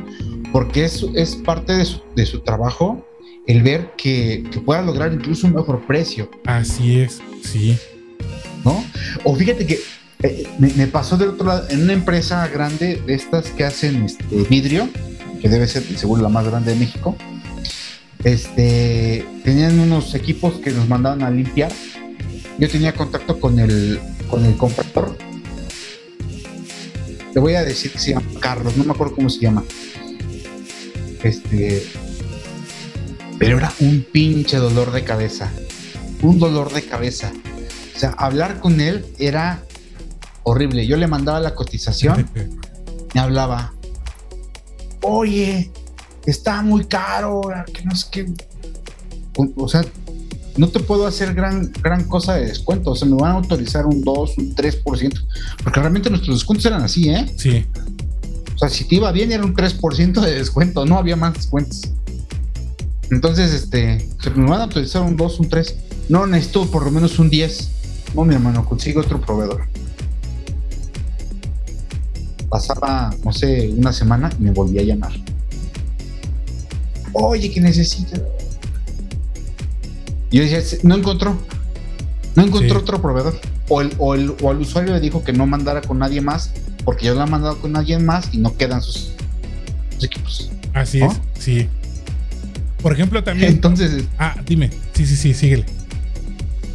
porque es, es parte de su, de su trabajo el ver que, que, pueda lograr incluso un mejor precio. Así es, sí. ¿No? O fíjate que eh, me, pasó del otro lado, en una empresa grande de estas que hacen este, vidrio, que debe ser seguro la más grande de México, este, tenían unos equipos que nos mandaban a limpiar. Yo tenía contacto con el, con el comprador. Le voy a decir que se llama Carlos, no me acuerdo cómo se llama este. Pero era un pinche dolor de cabeza. Un dolor de cabeza. O sea, hablar con él era horrible. Yo le mandaba la cotización. me hablaba. Oye, está muy caro. Que no sé qué. O sea, no te puedo hacer gran, gran cosa de descuento. O sea, me van a autorizar un 2, un 3%. Porque realmente nuestros descuentos eran así, ¿eh? Sí. O sea, si te iba bien era un 3% de descuento, no había más descuentos. Entonces, este, se me van a utilizar un 2, un 3. No, necesito por lo menos un 10. No, mi hermano, consigo otro proveedor. Pasaba, no sé, una semana y me volví a llamar. Oye, que necesito. Yo decía, no encontró. No encontró otro proveedor. O, el, o, el, o al usuario le dijo que no mandara con nadie más porque yo la he mandado con alguien más y no quedan sus, equipos. Así es, sí. Por ejemplo, también. Entonces, Ah, dime. Sí, sí, sí, síguele.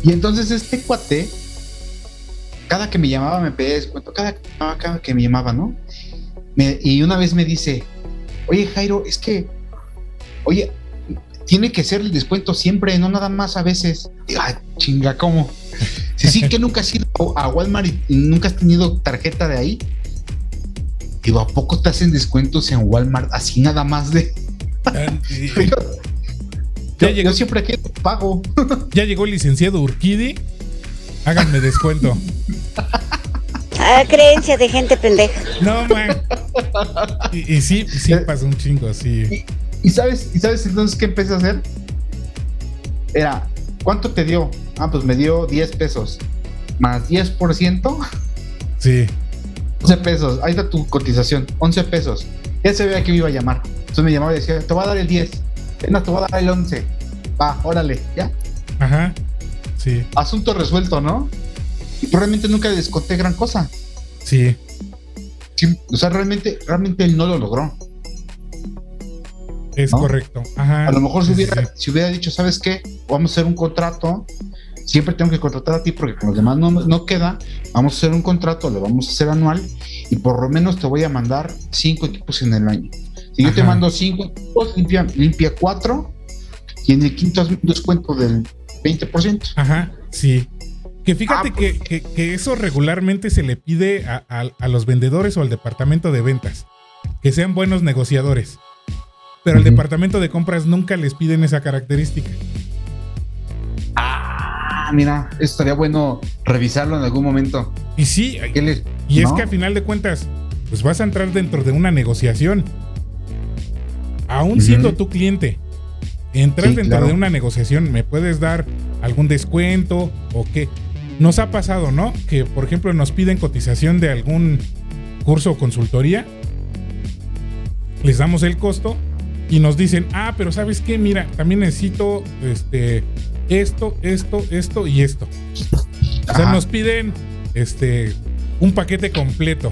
y entonces este cuate, cada que me llamaba me pedía descuento, cada, que me llamaba, ¿no? Me- y una vez me dice, oye Jairo, es que, oye, tiene que ser el descuento siempre, no nada más a veces. Y, Ay, chinga, ¿cómo? Si sí que nunca has ido a Walmart y nunca has tenido tarjeta de ahí. Digo, ¿a poco te hacen descuentos en Walmart así nada más de... Yo, Ya yo- llegó. yo siempre quiero pago. Ya llegó el licenciado Urquidi. Háganme descuento. Ah, creencia de gente pendeja. No, man. Y, y sí, sí pasa un chingo así. ¿Y sabes, ¿Y sabes entonces qué empecé a hacer? Era, ¿cuánto te dio? Ah, pues me dio 10 pesos. Más 10%, Sí. 11 pesos. Ahí está tu cotización, 11 pesos. Ya se veía que me iba a llamar. Entonces me llamaba y decía, te voy a dar el 10. No, te voy a dar el 11. Va, órale, ya. Ajá. Sí. Asunto resuelto, ¿no? Y realmente nunca le desconté gran cosa. Sí. Sí, o sea, realmente, realmente él no lo logró. Es ¿No? correcto. Ajá. A lo mejor si hubiera, sí. si hubiera dicho, ¿sabes qué? Vamos a hacer un contrato. Siempre tengo que contratar a ti porque con los demás no, no queda. Vamos a hacer un contrato, lo vamos a hacer anual y por lo menos te voy a mandar cinco equipos en el año. Si yo te mando cinco equipos, limpia, limpia cuatro y en el quinto hazme un descuento del 20%. Ajá. Sí. Que fíjate Ah, pues. que, que- que eso regularmente se le pide a, a- a los vendedores o al departamento de ventas. Que sean buenos negociadores. Pero al departamento de compras nunca les piden esa característica. Ah, mira, estaría bueno revisarlo en algún momento. Y sí, ¿Qué les- Y es que a final de cuentas, pues vas a entrar dentro de una negociación. Aún siendo tu cliente, entras Sí, dentro claro. de una negociación, ¿me puedes dar algún descuento o qué? Nos ha pasado, ¿no? Que por ejemplo nos piden cotización de algún curso o consultoría, les damos el costo y nos dicen, ah, pero ¿sabes qué? Mira, también necesito este, esto, esto, esto y esto. O sea, Ajá. nos piden este un paquete completo.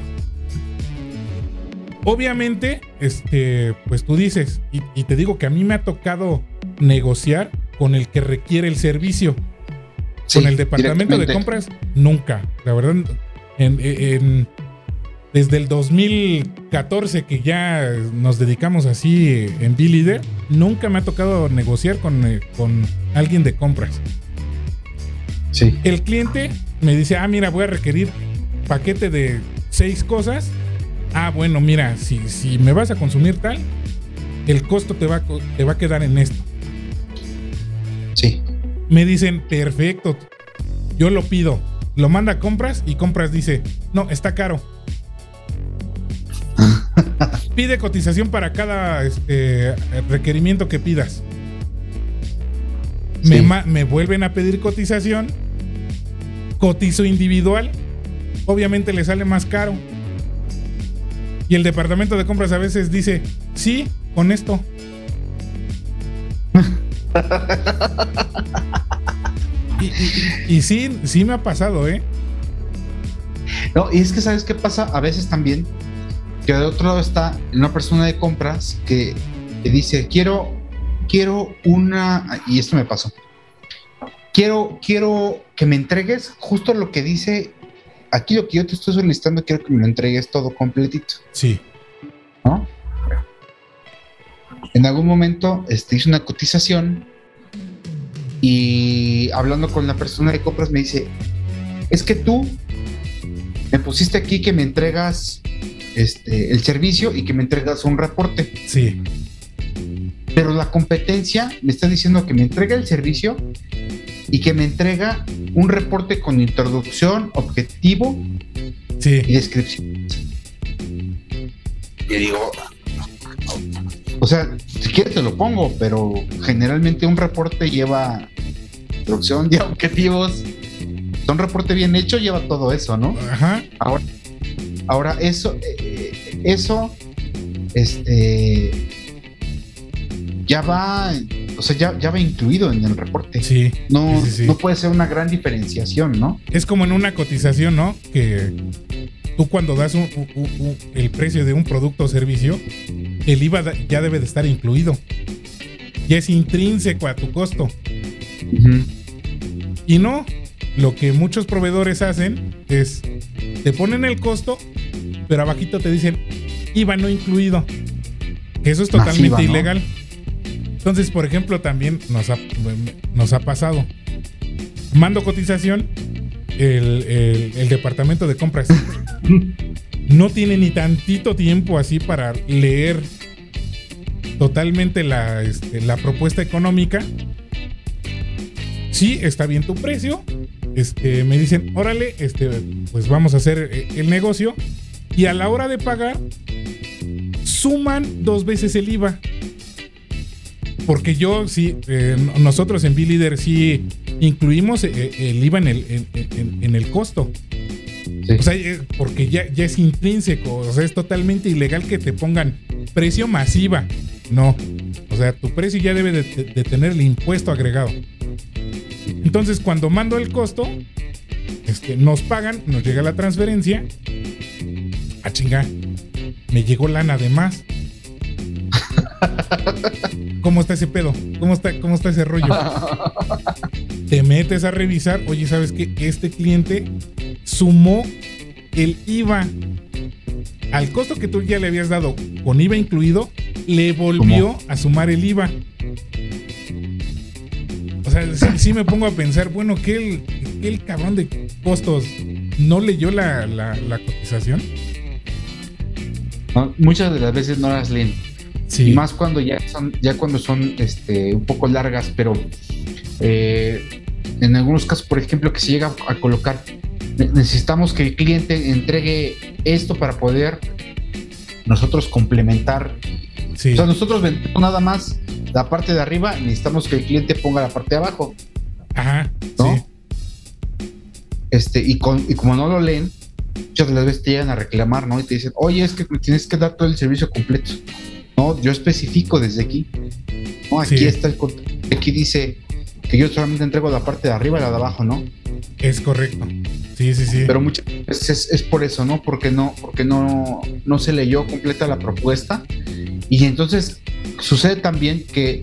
Obviamente, este, pues tú dices, y, y te digo que a mí me ha tocado negociar con el que requiere el servicio. Sí, con el departamento de compras, nunca. La verdad, en- en- desde el 2014 que ya nos dedicamos así en B-Leader, nunca me ha tocado negociar con, eh, con alguien de compras. Sí. El cliente me dice, ah, mira, voy a requerir paquete de seis cosas. Ah, bueno, mira, si, si me vas a consumir tal, el costo te va, te va a quedar en esto. Sí. Me dicen, perfecto, yo lo pido. Lo manda a compras y compras dice, no, está caro. Pide cotización para cada este, requerimiento que pidas. Me, Sí. ma- me vuelven a pedir cotización. Cotizo individual. Obviamente le sale más caro. Y el departamento de compras a veces dice, sí, con esto. y, y- y sí, sí me ha pasado, ¿eh? No, y es que sabes qué pasa a veces también, que de otro lado está una persona de compras que, dice, quiero, quiero una, y esto me pasó, quiero, quiero que me entregues justo lo que dice, aquí lo que yo te estoy solicitando, quiero que me lo entregues todo completito, Sí. ¿no? En algún momento este, hice una cotización y hablando con la persona de compras me dice, es que tú me pusiste aquí que me entregas este, el servicio y que me entregas un reporte, Sí. pero la competencia me está diciendo que me entrega el servicio y que me entrega un reporte con introducción, objetivo y Sí. descripción. Y digo, o sea, si quieres te lo pongo, pero generalmente un reporte lleva introducción, lleva objetivos. Un reporte bien hecho lleva todo eso, ¿no? Ajá. Ahora, ahora eso, eso, este, ya va, o sea, ya, ya va incluido en el reporte. Sí. No, Sí, sí, sí. no puede ser una gran diferenciación, ¿no? Es como en una cotización, ¿no? Que tú cuando das un- un- un- el precio de un producto o servicio, el IVA ya debe de estar incluido. ya es intrínseco a tu costo. Y no, lo que muchos proveedores hacen es, te ponen el costo, pero abajito te dicen IVA no incluido. Eso es totalmente Masiva, ¿no? ilegal. Entonces, por ejemplo, también nos ha, nos ha pasado. Mando cotización, el, el- el departamento de compras no tiene ni tantito tiempo así para leer totalmente la, este, la propuesta económica. Sí, está bien tu precio. Este, me dicen, órale, este, pues vamos a hacer eh, el negocio. Y a la hora de pagar, suman dos veces el IVA. Porque yo sí, eh, nosotros en B-Leader sí incluimos eh, el IVA en el, en- en- en el costo. Sí. O sea, eh, porque ya, ya es intrínseco. O sea, es totalmente ilegal que te pongan precio masiva. No. O sea, tu precio ya debe de, de- de tener el impuesto agregado. Entonces, cuando mando el costo, este, nos pagan, nos llega la transferencia. A chingar. Me llegó lana de más. ¿Cómo está ese pedo? ¿Cómo está, cómo está ese rollo? Te metes a revisar, oye, ¿sabes qué? Este cliente sumó el IVA al costo que tú ya le habías dado con IVA incluido, le volvió a sumar el IVA. O sea, sí, sí me pongo a pensar, bueno, que el, que el cabrón de costos no leyó la, la- la cotización. ¿No? Muchas de las veces no las leen. Sí. Y más cuando ya son, ya cuando son este, un poco largas, pero eh, en algunos casos, por ejemplo, que se llega a colocar, ne- necesitamos que el cliente entregue esto para poder nosotros complementar. sí. O sea, nosotros vendemos nada más la parte de arriba, necesitamos que el cliente ponga la parte de abajo. Ajá. ¿no? Sí. Este, y, con, y como no lo leen, muchas de las veces te llegan a reclamar, ¿no? Y te dicen, oye, es que me tienes que dar todo el servicio completo. No, yo especifico desde aquí. No, aquí Sí. está el contrato. Aquí dice que yo solamente entrego la parte de arriba y la de abajo, ¿no? Es correcto. Sí, sí, sí. Pero muchas veces es, es por eso, ¿no? Porque no, porque no, no se leyó completa la propuesta. Y entonces sucede también que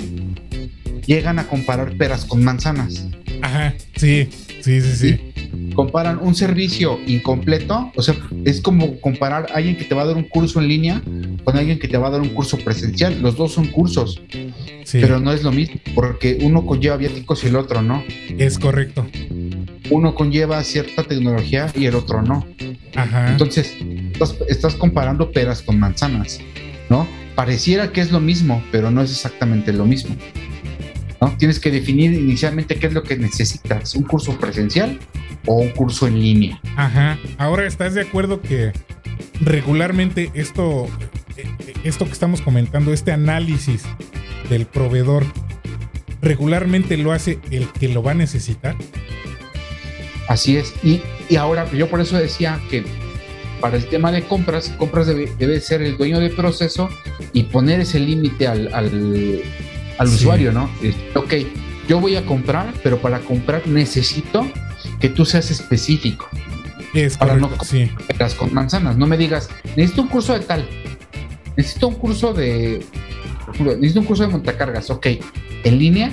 llegan a comparar peras con manzanas. Ajá. Sí, sí, sí, sí. Comparan un servicio incompleto, o sea, es como comparar a alguien que te va a dar un curso en línea con alguien que te va a dar un curso presencial. Los dos son cursos, Sí, pero no es lo mismo, porque uno conlleva viáticos y el otro no. es correcto. Uno conlleva cierta tecnología y el otro no. Ajá. Entonces, estás, estás comparando peras con manzanas, ¿no? Pareciera que es lo mismo, pero no es exactamente lo mismo. ¿no? Tienes que definir inicialmente qué es lo que necesitas, un curso presencial o un curso en línea. Ajá. Ahora, ¿estás de acuerdo que regularmente esto, eh, eh, esto que estamos comentando, este análisis del proveedor, regularmente lo hace el que lo va a necesitar? Así es. Y, y ahora, yo por eso decía que para el tema de compras, compras debe, debe ser el dueño del proceso y poner ese límite al, al, al Sí. usuario, ¿no? Ok, yo voy a comprar, pero para comprar necesito que tú seas específico. Es Para no correcto, sí. Peras con manzanas. No me digas, necesito un curso de tal. Necesito un curso de. Necesito un curso de montacargas. Ok, en línea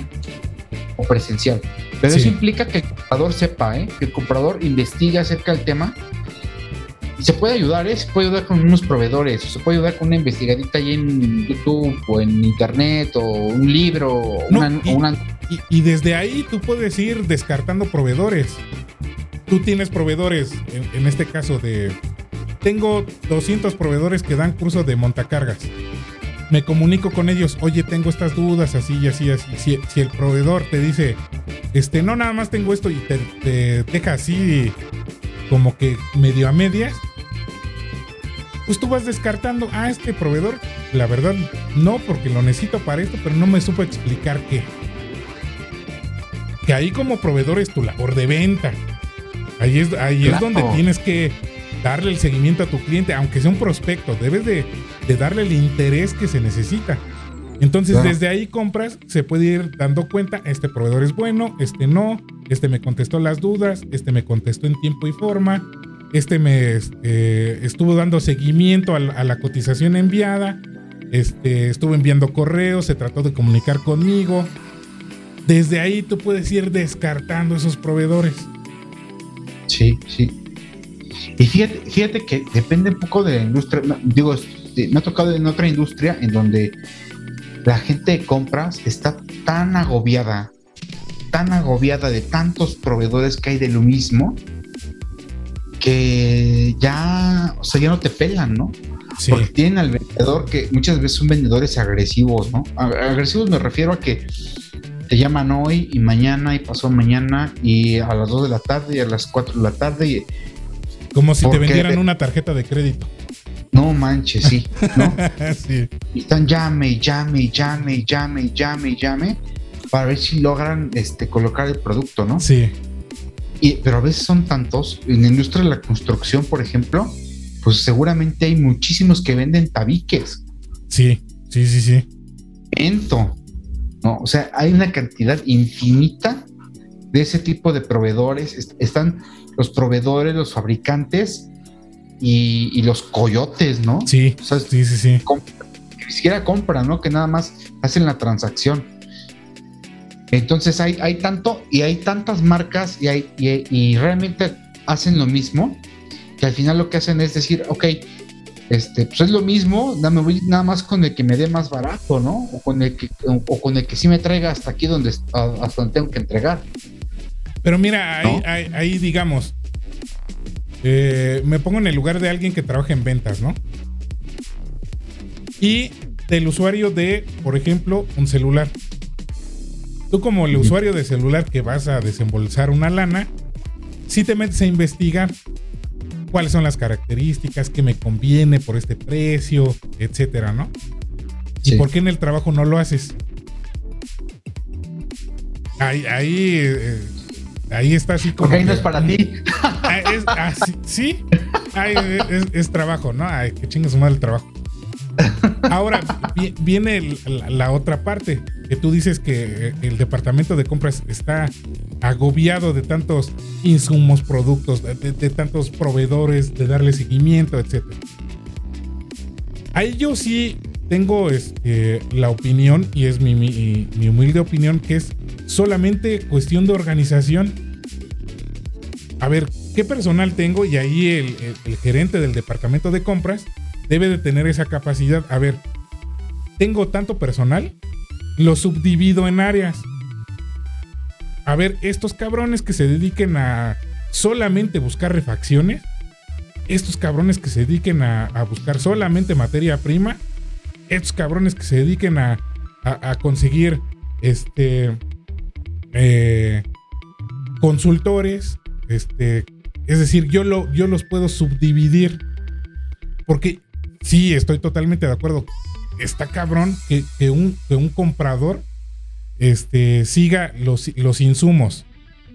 o presencial. Pero Sí. eso implica que el comprador sepa, ¿eh? que el comprador investigue acerca del tema. Se puede ayudar, ¿eh? se puede ayudar con unos proveedores, o se puede ayudar con una investigadita ahí en YouTube o en Internet o un libro o No, una, y- o una- Y, y desde ahí tú puedes ir descartando proveedores. Tú tienes proveedores, en, en este caso de... Tengo 200 proveedores que dan curso de montacargas. Me comunico con ellos, oye, tengo estas dudas, así y así, así. Si, si el proveedor te dice, este, no, nada más tengo esto y te, te deja así como que medio a medias, pues tú vas descartando, ah, este proveedor, la verdad, no, porque lo necesito para esto, pero no me supo explicar qué que ahí como proveedor es tu labor de venta. Ahí es, ahí es donde tienes que darle el seguimiento a tu cliente, aunque sea un prospecto, debes de, de darle el interés que se necesita. Entonces, Claro. desde ahí compras, se puede ir dando cuenta, este proveedor es bueno, este no, este me contestó las dudas, este me contestó en tiempo y forma, este me eh, estuvo dando seguimiento a la, a la cotización enviada. este, estuvo enviando correos, se trató de comunicar conmigo. Desde ahí tú puedes ir descartando esos proveedores. Sí, sí. Y fíjate, fíjate que depende un poco de la industria. no, Digo, este, me ha tocado en otra industria en donde la gente de compras está tan agobiada, tan agobiada de tantos proveedores que hay de lo mismo, que ya, o sea, ya no te pelan, ¿no? Sí. Porque tienen al vendedor que muchas veces son vendedores agresivos, ¿no? Agresivos me refiero a que te llaman hoy y mañana y pasó mañana y a las 2 de la tarde y a las 4 de la tarde y Como si te vendieran una tarjeta de crédito. no manches, sí, ¿no? sí. Y están llame llame llame llame llame llame para ver si logran este, colocar el producto, ¿no? Sí. Y, pero a veces son tantos, en la industria de la construcción, por ejemplo, pues seguramente hay muchísimos que venden tabiques. Sí. Sí, sí, sí. Ento, ¿no? O sea, hay una cantidad infinita de ese tipo de proveedores. Est- Están los proveedores, los fabricantes y, y los coyotes, ¿no? Sí. O sea, Sí, sí, sí. que ni siquiera compran, ¿no? Que nada más hacen la transacción. Entonces hay, hay tanto y hay tantas marcas y, hay, y, y realmente hacen lo mismo que al final lo que hacen es decir, ok, este, pues es lo mismo, me voy nada más con el que me dé más barato, ¿no? O con el que, o, o con el que sí me traiga hasta aquí donde, hasta donde tengo que entregar. Pero mira, ahí, ¿No? ahí, ahí, digamos, eh, me pongo en el lugar de alguien que trabaja en ventas, ¿no? Y del usuario de, por ejemplo, un celular. Tú como el usuario de celular que vas a desembolsar una lana, si te metes a investigar cuáles son las características, qué me conviene por este precio, etcétera, ¿no? ¿Y Sí. por qué en el trabajo no lo haces? Ahí, ahí, eh, ahí está así como. Porque ahí no que- es para ti. Ah, es- ah, sí, sí. Ay, es, es trabajo, ¿no? Ay, que chingue su madre el trabajo. Ahora vi- viene la, otra parte, que tú dices que eh, el departamento de compras está agobiado de tantos insumos, productos, de, tantos proveedores, de darle seguimiento, etc. Ahí yo sí tengo este, la opinión, y es mi, mi- mi humilde opinión, que es solamente cuestión de organización. A ver, ¿qué personal tengo? Y ahí el gerente del departamento de compras debe de tener esa capacidad. A ver, tengo tanto personal, lo subdivido en áreas. A ver, estos cabrones que se dediquen a solamente buscar refacciones, estos cabrones que se dediquen a, a buscar solamente materia prima, estos cabrones que se dediquen a, a- conseguir este eh, consultores, este, es decir, yo, lo, yo los puedo subdividir. Porque sí, estoy totalmente de acuerdo. Está cabrón que, que un, que un comprador este, siga los, los insumos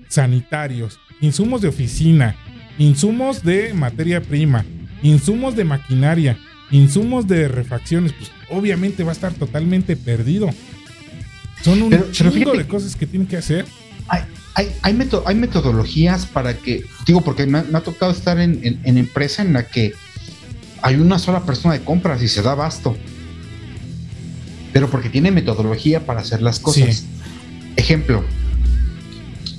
sanitarios, insumos de oficina, insumos de materia prima, insumos de maquinaria, insumos de refacciones. Pues obviamente va a estar totalmente perdido. Son un Pero- pero chingo fíjate- de cosas que tienen que hacer. hay, hay, hay, meto- hay metodologías para que, digo, porque me, ha- me ha tocado estar en, en, en empresa en la que hay una sola persona de compras y se da abasto. Pero porque tiene metodología para hacer las cosas. Sí. Ejemplo,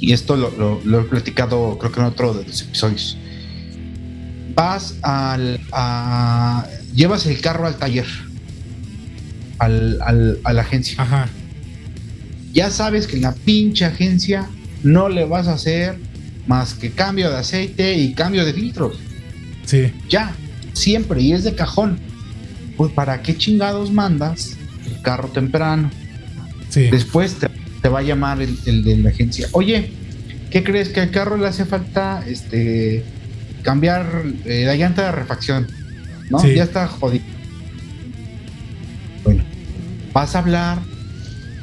y esto lo, lo- lo he platicado creo que en otro de los episodios. Vas al... a- llevas el carro al taller, al, al- a la agencia Ajá. ya sabes que en la pinche agencia no le vas a hacer más que cambio de aceite y cambio de filtros. Sí. Ya, siempre, y es de cajón. Pues para qué chingados mandas el carro temprano. Sí. Después te, te va a llamar el, el de la agencia. Oye, ¿qué crees que al carro le hace falta este cambiar eh, la llanta de refacción? ¿No? Sí. Ya está jodido. Bueno, vas a hablar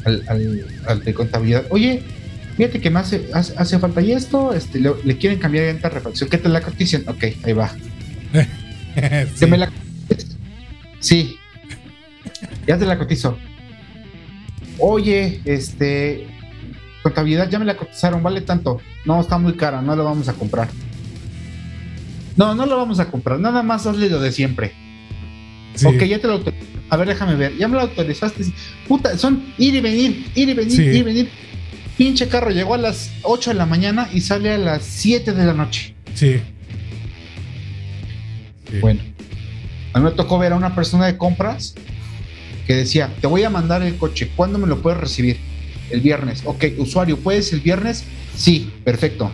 al, al- al de contabilidad. Oye, fíjate que me hace, hace, hace falta y esto, este, le, le quieren cambiar llanta de refacción. ¿Qué te la cotizan? Ok, ahí va. ¿Que Sí. me la Sí. Ya te la cotizo. Oye, este. Contabilidad, ya me la cotizaron, vale tanto. No, está muy cara, no la vamos a comprar. No, no la vamos a comprar, nada más hazle lo de siempre. Sí. Ok, ya te lo. A ver, déjame ver. Ya me lo autorizaste. Puta, son ir y venir, ir y venir, Sí. ir y venir. Pinche carro llegó a las 8 de la mañana y sale a las 7 de la noche. Sí. Sí. Bueno, a mí me tocó ver a una persona de compras que decía, te voy a mandar el coche, ¿cuándo me lo puedes recibir? El viernes. Ok, usuario, ¿puedes el viernes? Sí, perfecto.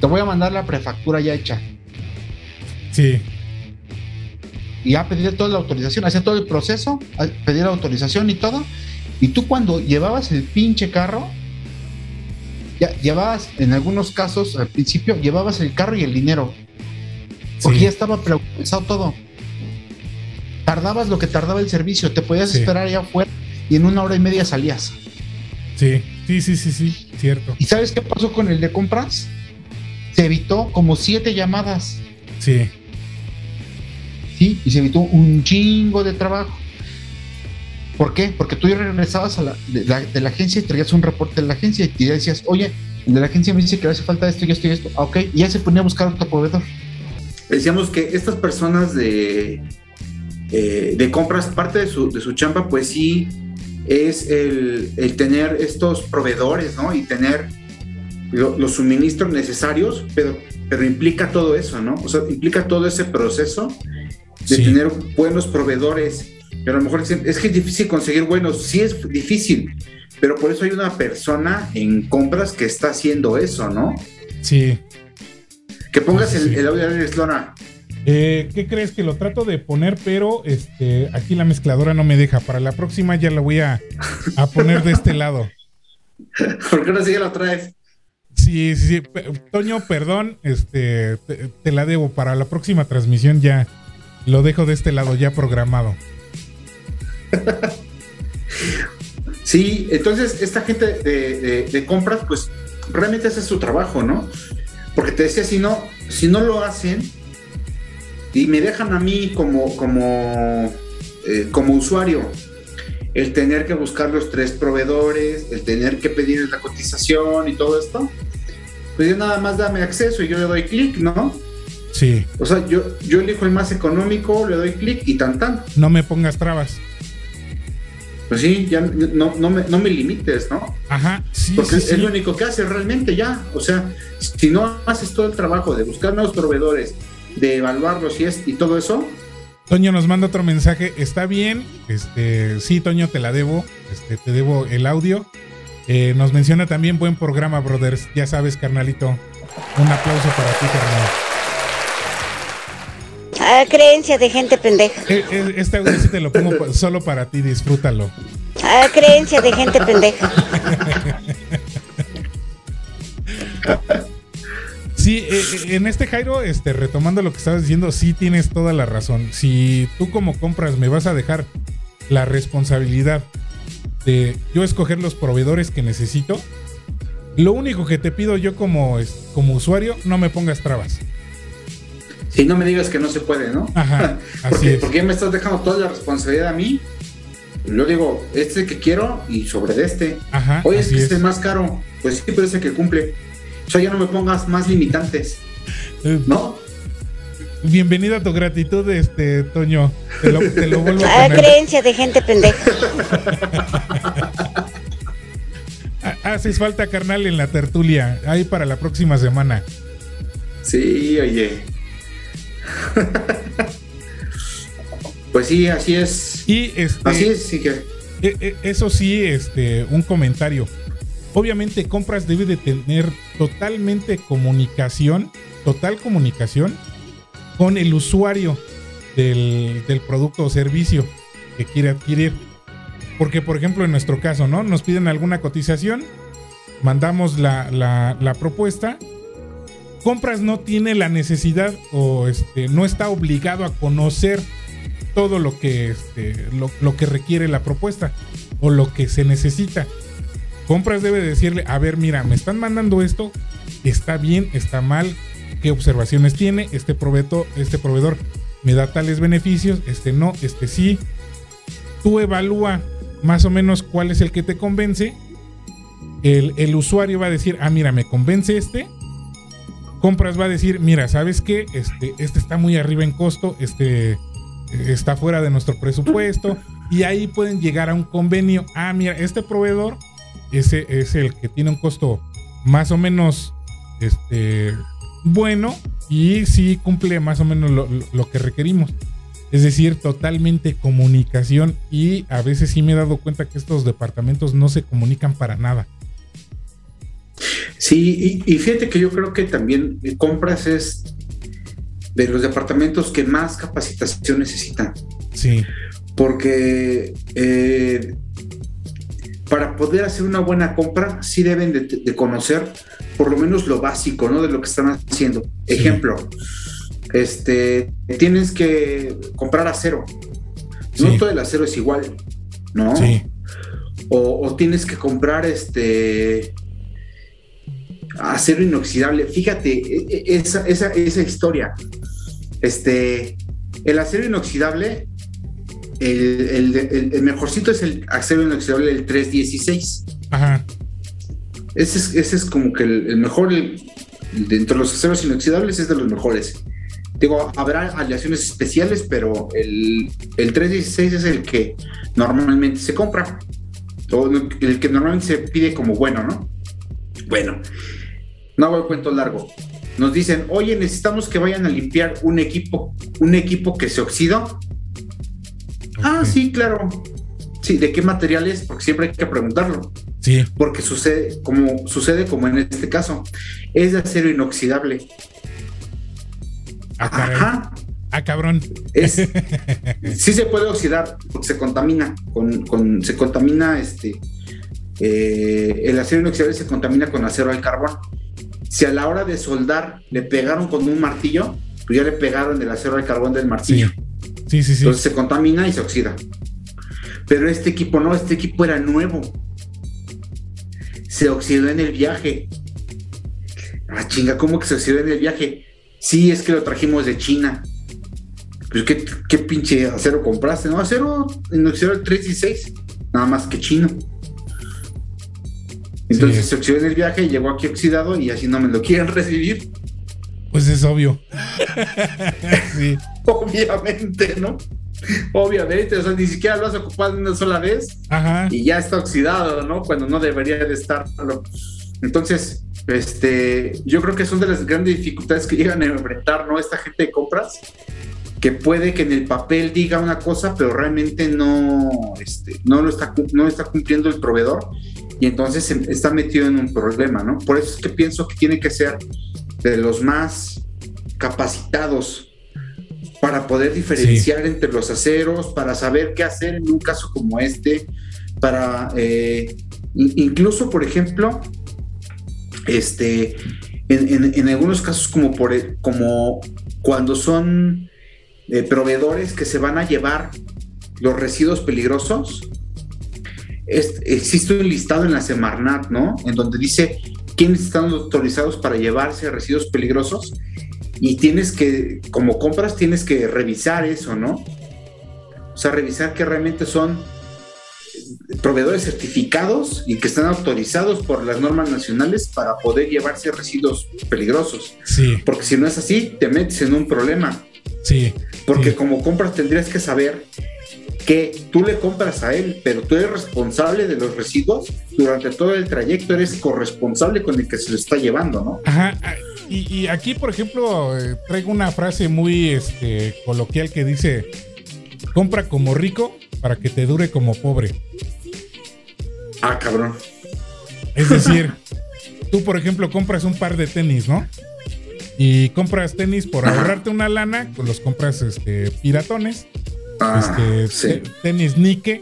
Te voy a mandar la prefactura ya hecha. Sí. Y ya pedí toda la autorización, hacía todo el proceso, a- pedí la autorización y todo. Y tú cuando llevabas el pinche carro, ya llevabas, en algunos casos, al principio, llevabas el carro y el dinero. Porque Sí. ya estaba preauthorizado todo. Tardabas lo que tardaba el servicio, te podías Sí. esperar allá afuera y en una hora y media salías. Sí. Sí, sí, sí, sí. Cierto. ¿Y sabes qué pasó con el de compras? Se evitó como siete llamadas, Sí. ¿sí? Y se evitó un chingo de trabajo. ¿Por qué? Porque tú ya regresabas a la, de, la, de la agencia y traías un reporte de la agencia y ya decías, oye, el de la agencia me dice que hace falta esto y esto y esto. Ah, ok, y ya se ponía a buscar otro proveedor. Decíamos que estas personas de, eh, de compras, parte de su, de su chamba, pues sí, es el, el tener estos proveedores, ¿no? Y tener lo- los suministros necesarios, pero, pero implica todo eso, ¿no? O sea, implica todo ese proceso de Sí. tener buenos proveedores. Pero a lo mejor dicen, es que es difícil conseguir buenos, sí es difícil, pero por eso hay una persona en compras que está haciendo eso, ¿no? Sí. Que pongas el, audio de Slona. Eh, ¿Qué crees que lo trato de poner? Pero este, aquí la mezcladora no me deja. Para la próxima ya la voy a, a poner de este lado. ¿Por qué no sigue la traes? Sí, sí, sí. Toño, perdón, este, te, te la debo. Para la próxima transmisión ya lo dejo de este lado, ya programado. Sí, entonces esta gente de, de- de compras, pues realmente es su trabajo, ¿no? Porque te decía, si no, si no lo hacen y me dejan a mí como, como, eh, como usuario el tener que buscar los tres proveedores, el tener que pedir la cotización y todo esto, pues yo nada más dame acceso y yo le doy clic, ¿no? Sí, O sea, yo, yo elijo el más económico, le doy clic y tan tan. no me pongas trabas. Pues sí, ya no, no, me, no me limites, ¿no? Ajá, sí, Porque sí, sí. es lo único que hace realmente ya. O sea, si no haces todo el trabajo de buscar nuevos proveedores, de evaluarlos y, es, y todo eso, Toño nos manda otro mensaje. Está bien. Este, sí, Toño, te la debo. Este, te debo el audio. Eh, nos menciona también buen programa, brothers. Ya sabes, carnalito. Un aplauso para ti, carnal. Ah, creencia de gente pendeja. Eh, eh, Este audio sí te lo pongo solo para ti, disfrútalo. Ah, creencia de gente pendeja. Sí, eh, en este Jairo, este, retomando lo que estabas diciendo, sí tienes toda la razón. Si tú como compras me vas a dejar la responsabilidad de yo escoger los proveedores que necesito, lo único que te pido yo como, como usuario, no me pongas trabas. Si no me digas que no se puede, ¿no? Ajá, porque, porque me estás dejando toda la responsabilidad a mí. Yo digo, este es el que quiero y sobre de este. Ajá, Oye, es que es. este es más caro. Pues sí, pero es el que cumple. O sea, ya no me pongas más limitantes, Eh, ¿no? Bienvenido a tu gratitud, este, Toño. Te lo, te lo vuelvo a Ah, poner. creencia de gente pendeja. Ha- Haces falta, carnal, en la tertulia. Ahí para la próxima semana. Sí, oye. pues sí, así es. Y este. Así es, sí que. E- e- Eso sí, este, un comentario. Obviamente, compras debe de tener totalmente comunicación, total comunicación con el usuario del, del producto o servicio que quiere adquirir. Porque, por ejemplo, en nuestro caso, ¿no? Nos piden alguna cotización, mandamos la, la- la propuesta. Compras no tiene la necesidad o este, no está obligado a conocer todo lo que, este, lo, que requiere la propuesta o lo que se necesita. Compras debe decirle, a ver, mira, me están mandando esto, está bien, está mal, qué observaciones tiene, este proveedor, este proveedor me da tales beneficios, este no, este sí. Tú evalúa más o menos cuál es el que te convence. El, el usuario va a decir, ah, mira, me convence este. Compras va a decir, mira, ¿sabes qué? Este, este está muy arriba en costo, este está fuera de nuestro presupuesto y ahí pueden llegar a un convenio. Ah, mira, este proveedor ese es el que tiene un costo más o menos este, bueno y sí cumple más o menos lo, que requerimos. Es decir, totalmente comunicación y a veces sí me he dado cuenta que estos departamentos no se comunican para nada. Sí, y, fíjate que yo creo que también compras es de los departamentos que más capacitación necesitan. Sí. Porque eh, para poder hacer una buena compra, sí deben de, conocer por lo menos lo básico, ¿no? De lo que están haciendo. Ejemplo, este, tienes que comprar acero. No todo el acero es igual, ¿no? Sí. O, tienes que comprar este acero inoxidable. Fíjate, e, e, esa, esa, esa historia. Este, el acero inoxidable, el, mejorcito es el acero inoxidable el 316. Ajá. Ese es, ese es como que el, mejor, dentro de los aceros inoxidables es de los mejores. Digo, habrá aleaciones especiales, pero el, el 316 es el que normalmente se compra. O el que normalmente se pide como bueno, ¿no? Bueno, no hago el cuento largo. Nos dicen, oye, necesitamos que vayan a limpiar un equipo, un equipo que se oxidó. Ah, sí, claro. Sí, ¿de qué material es? Porque siempre hay que preguntarlo. Sí. Porque sucede como, sucede como en este caso. Es de acero inoxidable. Ah, Ajá. Ah, cabrón. Es, sí se puede oxidar porque se contamina. Con, se contamina este. Eh, el acero inoxidable se contamina con acero al carbón. Si a la hora de soldar le pegaron con un martillo, pues ya le pegaron el acero al carbón del martillo. Sí, sí, sí. Entonces se contamina y se oxida. Pero este equipo no, este equipo era nuevo. Se oxidó en el viaje. Ah, chinga, ¿cómo que se oxidó en el viaje? Sí, es que lo trajimos de China. Pues qué, qué pinche acero compraste, ¿no? Acero inoxidable 3 y 6, nada más que chino. Entonces se oxidó en el viaje, llegó aquí oxidado y así no me lo quieren recibir. Pues es obvio. sí. Obviamente, ¿no? Obviamente, o sea, ni siquiera lo has ocupado una sola vez Ajá. y ya está oxidado, ¿no? Cuando no debería de estarlo. Entonces, este, yo creo que son de las grandes dificultades que llegan a enfrentar, ¿no? Esta gente de compras, que puede que en el papel diga una cosa, pero realmente no, este, no, lo está, no está cumpliendo el proveedor y entonces está metido en un problema, ¿no? Por eso es que pienso que tiene que ser de los más capacitados para poder diferenciar entre los aceros, para saber qué hacer en un caso como este, para eh, incluso, por ejemplo, este, en, algunos casos como, por, e, como cuando son eh, proveedores que se van a llevar los residuos peligrosos, existe un listado en la Semarnat, ¿no? En donde dice quiénes están autorizados para llevarse residuos peligrosos y tienes que, como compras, tienes que revisar eso, ¿no? O sea, revisar que realmente son proveedores certificados y que están autorizados por las normas nacionales para poder llevarse residuos peligrosos. Sí. Porque si no es así, te metes en un problema. Sí. Porque como compras tendrías que saber que tú le compras a él, pero tú eres responsable de los residuos durante todo el trayecto, eres corresponsable con el que se lo está llevando, ¿no? Ajá. Y, aquí, por ejemplo, eh, traigo una frase muy este, coloquial que dice, compra como rico para que te dure como pobre. Ah, cabrón. Es decir, tú, por ejemplo, compras un par de tenis, ¿no? Y compras tenis por ahorrarte una lana, pues los compras este, piratones. Ah, este, tenis Nike.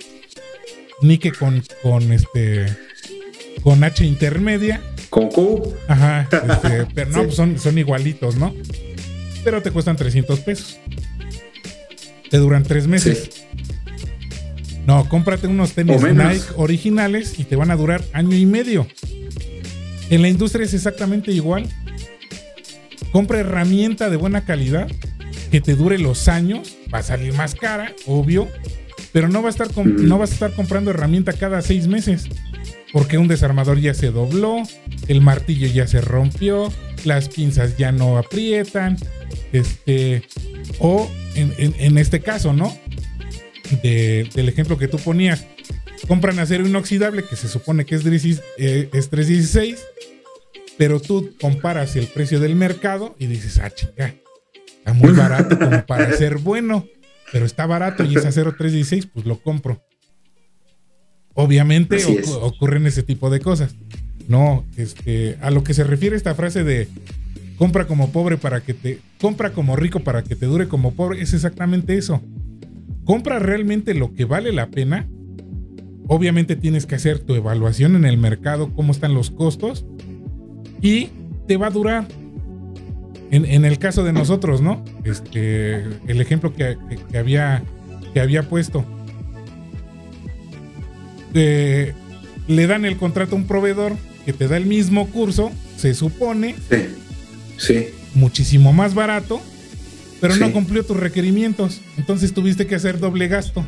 Nike con, con este. Con H intermedia. Con Q. Ajá. Este, pero no, pues son, son igualitos, ¿no? Pero te cuestan 300 pesos. Te duran tres meses. No, cómprate unos tenis Nike originales y te van a durar año y medio. En la industria es exactamente igual. Compra herramienta de buena calidad que te dure los años. Va a salir más cara, obvio. Pero no, va a estar no vas a estar comprando herramienta cada seis meses. Porque un desarmador ya se dobló, el martillo ya se rompió, las pinzas ya no aprietan, este, O en, en- en este caso, ¿no? De- del ejemplo que tú ponías. Compran acero inoxidable, que se supone que es, 16 eh, es 316, pero tú comparas el precio del mercado y dices, ah, chica, está muy barato como para ser bueno, pero está barato y es acero 316, pues lo compro. Obviamente es. ocurren ese tipo de cosas. No, este, a lo que se refiere esta frase de compra como pobre para que te compra como rico para que te dure como pobre es exactamente eso. Compra realmente lo que vale la pena. Obviamente tienes que hacer tu evaluación en el mercado, cómo están los costos y te va a durar. En, en el caso de nosotros, ¿no? Este, el ejemplo que, que- que había que había puesto. Eh, le dan el contrato a un proveedor que te da el mismo curso, se supone, Sí. Sí. muchísimo más barato, pero no cumplió tus requerimientos. Entonces tuviste que hacer doble gasto.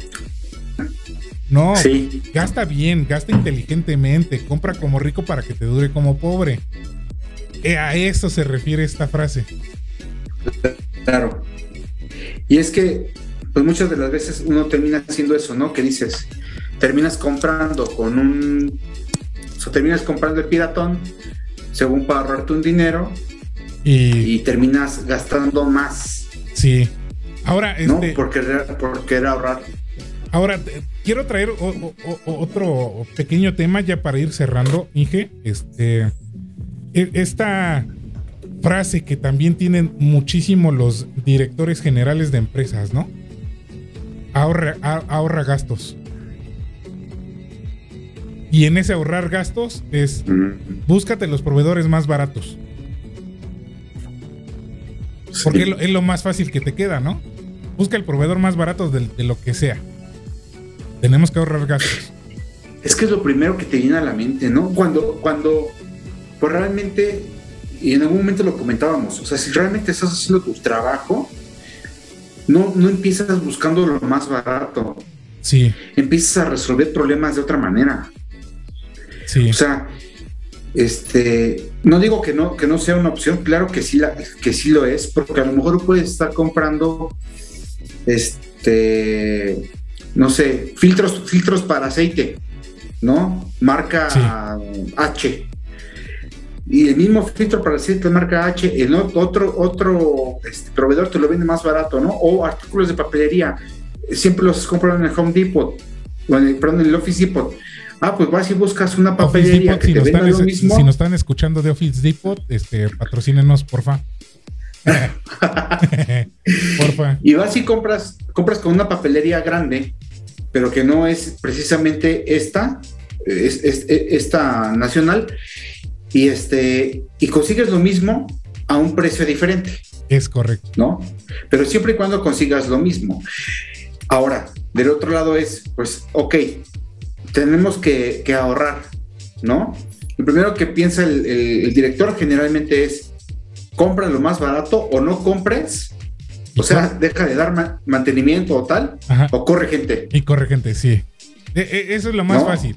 No, Sí. gasta bien, gasta inteligentemente, compra como rico para que te dure como pobre. Eh, a eso se refiere esta frase. Claro. Y es que, pues muchas de las veces uno termina haciendo eso, ¿no? Que dices, terminas comprando con un. O sea, terminas comprando el piratón, según para ahorrarte un dinero, Y y terminas gastando más, sí. Ahora, ¿no? este, Por querer, por querer ahorrar. ahora te- quiero traer o- o- o- otro pequeño tema ya para ir cerrando, Inge. Este, esta frase que también tienen muchísimo los directores generales de empresas, ¿no? Ahorra, gastos. Y en ese ahorrar gastos es búscate los proveedores más baratos. Porque Sí. es, lo, es lo más fácil que te queda, ¿no? Busca el proveedor más barato de, de lo que sea. Tenemos que ahorrar gastos. Es que es lo primero que te viene a la mente, ¿no? Cuando, cuando, pues realmente, y en algún momento lo comentábamos, o sea, si realmente estás haciendo tu trabajo, no, no empiezas buscando lo más barato, Sí, empiezas a resolver problemas de otra manera. sí, O sea, este, no digo que no, que no sea una opción, claro que sí, la, que sí lo es, porque a lo mejor puedes estar comprando, este, no sé, filtros, filtros para aceite, ¿no? Marca H. Y el mismo filtro para aceite marca H, el otro, otro este, proveedor te lo vende más barato, ¿no? O artículos de papelería, siempre los compran en el Home Depot, o en el, perdón, en el Office Depot. Ah, pues vas y buscas una papelería Depot, que si te venda están, lo mismo. si nos están escuchando de Office Depot, este, patrocínenos, porfa. porfa. Y vas y compras, compras con una papelería grande, pero que no es precisamente esta, es, es- es- esta nacional, y este, y consigues lo mismo a un precio diferente, Es correcto. ¿no? Pero siempre y cuando consigas lo mismo. Ahora, del otro lado es, pues, ok, tenemos que, que ahorrar, ¿no? Lo primero que piensa el, el- el director generalmente es, compra lo más barato o no compres, o sea, deja de dar ma- mantenimiento o tal, Ajá. o corre gente. Y corre gente, sí. E- e- eso es lo más No. fácil.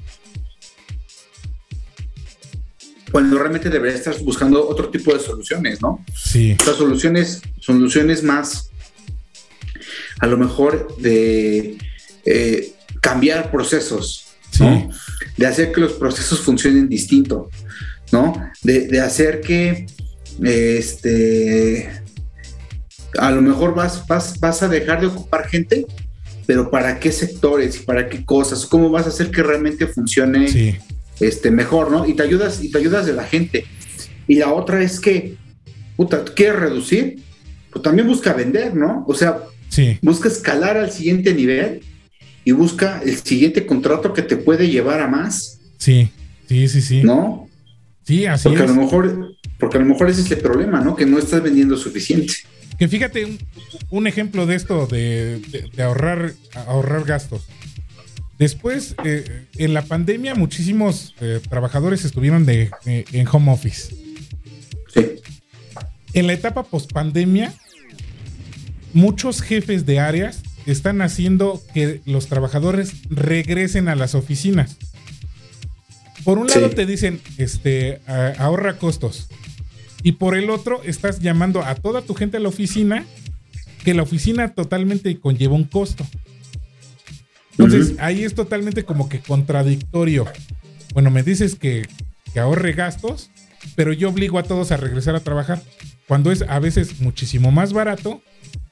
Cuando realmente debería estar buscando otro tipo de soluciones, ¿no? Sí, O sea, soluciones, soluciones más, a lo mejor, de eh, cambiar procesos, sí, ¿no? De hacer que los procesos funcionen distinto, ¿no? De, de hacer que, este, a lo mejor vas, vas, vas a dejar de ocupar gente, pero ¿para qué sectores y para qué cosas? ¿Cómo vas a hacer que realmente funcione sí, este, mejor, ¿no? Y te ayudas, y te ayudas de la gente. Y la otra es que, puta, ¿tú quieres reducir? Pues también busca vender, ¿no? O sea, sí, busca escalar al siguiente nivel y busca el siguiente contrato que te puede llevar a más, sí, sí, sí, sí. ¿no? Sí, así Porque a es. lo mejor, porque a lo mejor ese es el problema, ¿no? Que no estás vendiendo suficiente. Que fíjate, un, un ejemplo de esto, de, de- de ahorrar, ahorrar gastos. Después, eh, en la pandemia, muchísimos eh, trabajadores estuvieron de, eh, en home office. Sí, En la etapa post pandemia, muchos jefes de áreas están haciendo que los trabajadores regresen a las oficinas. Por un lado Sí. te dicen, este, a- ahorra costos. Y por el otro estás llamando a toda tu gente a la oficina que la oficina totalmente conlleva un costo. Entonces, ahí es totalmente como que contradictorio. Bueno, me dices que, que ahorre gastos, pero yo obligo a todos a regresar a trabajar. Cuando es a veces muchísimo más barato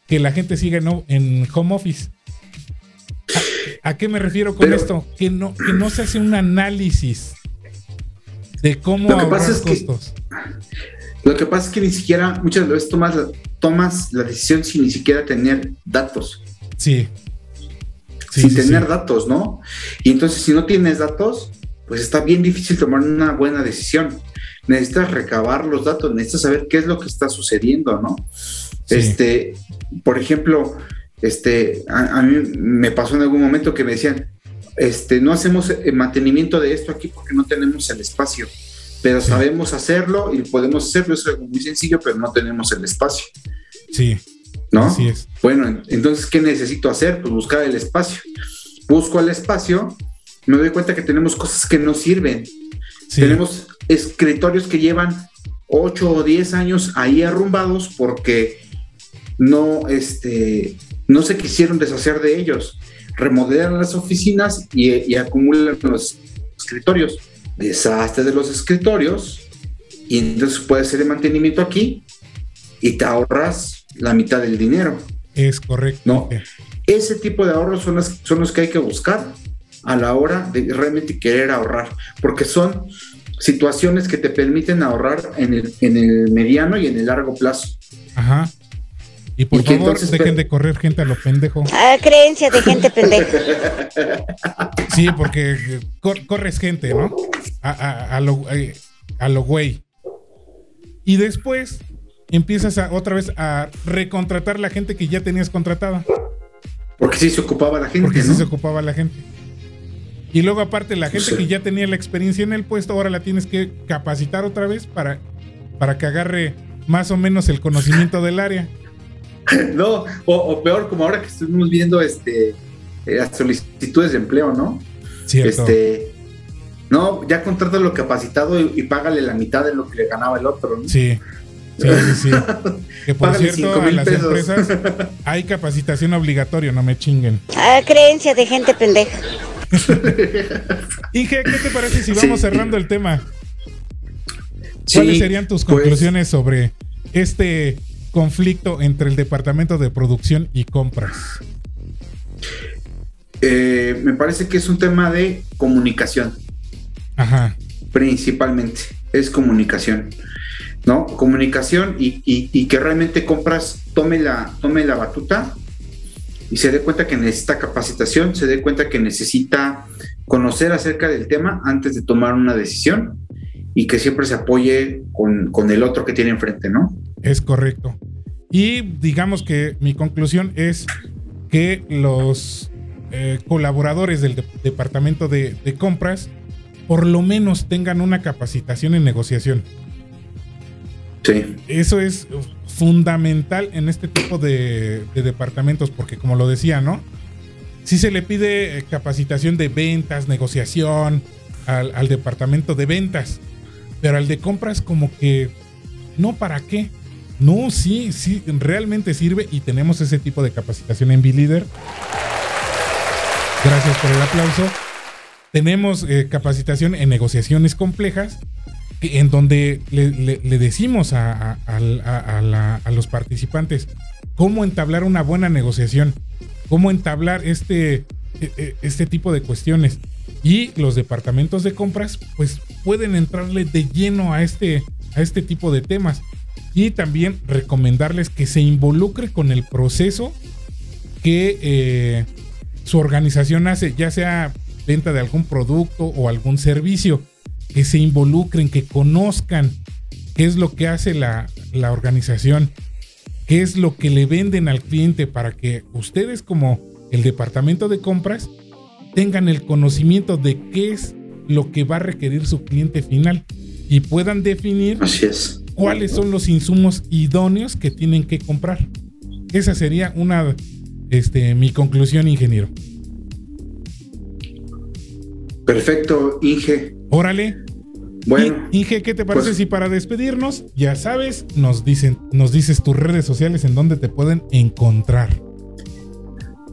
que la gente siga en, en home office. ¿A, qué me refiero con esto? Que no, que no se hace un análisis de cómo ahorrar costos. lo que pasa es que ni siquiera muchas veces tomas tomas la decisión sin ni siquiera tener datos. Sí. Sin tener datos, ¿no? Y entonces si no tienes datos, pues está bien difícil tomar una buena decisión. Necesitas recabar los datos, necesitas saber qué es lo que está sucediendo, ¿no? Este, por ejemplo, este, a, mí me pasó en algún momento que me decían, este, no hacemos el mantenimiento de esto aquí porque no tenemos el espacio, pero sabemos hacerlo y podemos hacerlo, es algo muy sencillo, pero no tenemos el espacio. Sí. ¿No? Así es. Bueno, entonces, ¿qué necesito hacer? Pues buscar el espacio. Busco el espacio, me doy cuenta que tenemos cosas que no sirven. Tenemos escritorios que llevan 8 o 10 años ahí arrumbados porque no, este, no se quisieron deshacer de ellos. Remodelan las oficinas y, acumulan los escritorios. Deshazte de los escritorios y entonces puedes hacer el mantenimiento aquí y te ahorras la mitad del dinero. Es correcto. No, ese tipo de ahorros son, son los que hay que buscar a la hora de realmente querer ahorrar, porque son situaciones que te permiten ahorrar en el, en el mediano y en el largo plazo. Ajá. Y por favor, dejen de correr gente a lo pendejo. Ah, creencia de gente pendeja. Sí, porque corres gente, ¿no? A, lo, eh, a lo güey. Y después empiezas a, otra vez a recontratar la gente que ya tenías contratada. Porque sí se ocupaba la gente. Porque sí se ocupaba la gente. Y luego aparte la gente que ya tenía la experiencia en el puesto, ahora la tienes que capacitar otra vez para, para que agarre más o menos el conocimiento del área. No, o, peor, como ahora que estuvimos viendo este, eh, las solicitudes de empleo, ¿no? Cierto. Este, no, ya lo capacitado y, págale la mitad de lo que le ganaba el otro, ¿no? Sí. Sí, sí, sí. que por cierto, en las empresas hay capacitación obligatoria, no me chinguen. Ah, creencia de gente pendeja. Inge, ¿qué te parece si vamos cerrando el tema? ¿Cuáles serían tus pues, conclusiones sobre este conflicto entre el departamento de producción y compras? Eh, me parece que es un tema de comunicación. Ajá. Principalmente, es comunicación. ¿No? Comunicación y, que realmente compras, tome la, tome la batuta y se dé cuenta que necesita capacitación, se dé cuenta que necesita conocer acerca del tema antes de tomar una decisión y que siempre se apoye con, el otro que tiene enfrente, ¿no? Es correcto. Y digamos que mi conclusión es que los eh, colaboradores del departamento de, compras por lo menos tengan una capacitación en negociación. Sí. Eso es fundamental en este tipo de, de departamentos porque como lo decía, ¿no? Si se le pide eh, capacitación de ventas, negociación al, departamento de ventas, pero al de compras como que no para qué. No, sí, sí, realmente sirve y tenemos ese tipo de capacitación en B-Leader. Gracias por el aplauso. Tenemos eh, capacitación en negociaciones complejas, en donde le, decimos a, los participantes cómo entablar una buena negociación cómo entablar este, e, e, este tipo de cuestiones. Y los departamentos de compras, pues pueden entrarle de lleno a este, a este tipo de temas. Y también recomendarles que se involucre con el proceso que eh, su organización hace, ya sea venta de algún producto o algún servicio. Que se involucren, que conozcan qué es lo que hace la, la organización qué es lo que le venden al cliente para que ustedes como el departamento de compras tengan el conocimiento de qué es lo que va a requerir su cliente final y puedan definir cuáles son los insumos idóneos que tienen que comprar. Esa sería una este mi conclusión, ingeniero. Perfecto, Inge. Órale. Bueno. Inge, ¿qué te parece pues- si para despedirnos, ya sabes, nos dicen, nos dices tus redes sociales en donde te pueden encontrar?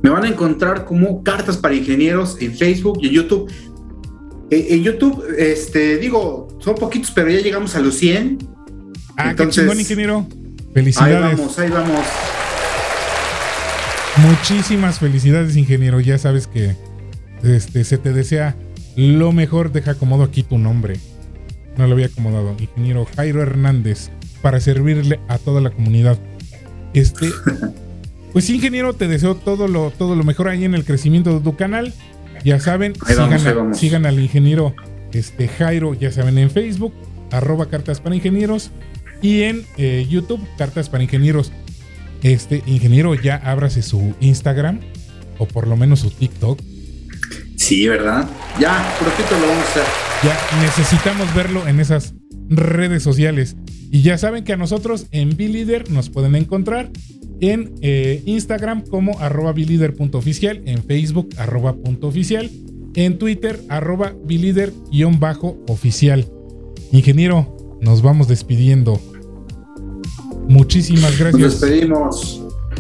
Me van a encontrar como Cartas para Ingenieros en Facebook y en YouTube. Eh, en YouTube, este, digo, son poquitos, pero ya llegamos a los 100. Ah, Entonces, qué chingón, ingeniero. Ahí Felicidades. vamos, ahí vamos. Muchísimas felicidades, ingeniero. Ya sabes que este, se te desea lo mejor. Deja acomodo aquí tu nombre. No lo había acomodado. Ingeniero Jairo Hernández. Para servirle a toda la comunidad. Este. Pues ingeniero, te deseo todo lo, todo lo mejor ahí en el crecimiento de tu canal. Ya saben, a- sigan al ingeniero este, Jairo, ya saben, en Facebook, arroba cartas para ingenieros. Y en eh, YouTube, cartas para ingenieros. Este ingeniero ya ábrase su Instagram o por lo menos su TikTok. Sí, ¿verdad? Ya, prontito lo vamos a hacer. Ya necesitamos verlo en esas redes sociales. Y ya saben que a nosotros en Bilider nos pueden encontrar en eh, Instagram como arroba bilider.oficial, en Facebook arroba punto oficial, en Twitter arroba bilider-oficial. Ingeniero, nos vamos despidiendo. Muchísimas Nos gracias.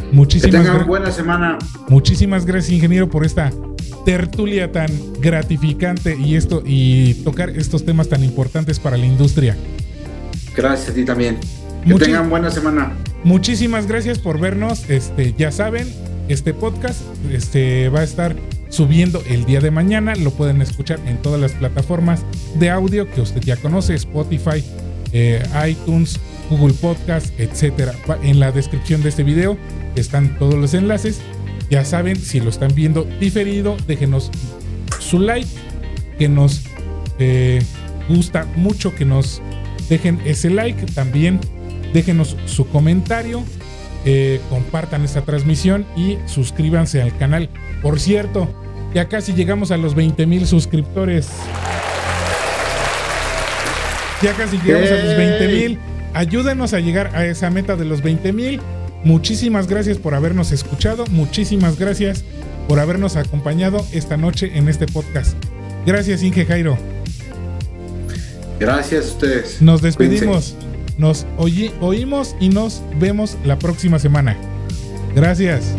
Despedimos. Que Muchísimas tengan gracias. buena semana. Muchísimas gracias, ingeniero, por esta tertulia tan gratificante y esto y tocar estos temas tan importantes para la industria. Gracias a ti también. Que Muchi- tengan buena semana. Muchísimas gracias por vernos. Este, ya saben, este podcast este, va a estar subiendo el día de mañana. Lo pueden escuchar en todas las plataformas de audio que usted ya conoce: Spotify, eh, iTunes, Google Podcast, etcétera. En la descripción de este video están todos los enlaces. Ya saben, si lo están viendo diferido, déjenos su like, que nos eh, gusta mucho que nos dejen ese like. También déjenos su comentario, eh, compartan esta transmisión y suscríbanse al canal. Por cierto, ya casi llegamos a los 20 mil suscriptores. Ya casi llegamos a los 20 mil. Ayúdenos a llegar a esa meta de los 20 mil. Muchísimas gracias por habernos escuchado. Muchísimas gracias por habernos acompañado esta noche en este podcast. Gracias, Inge Jairo. Gracias a ustedes. Nos Cuídense. despedimos. Nos oyi- oímos y nos vemos la próxima semana. Gracias.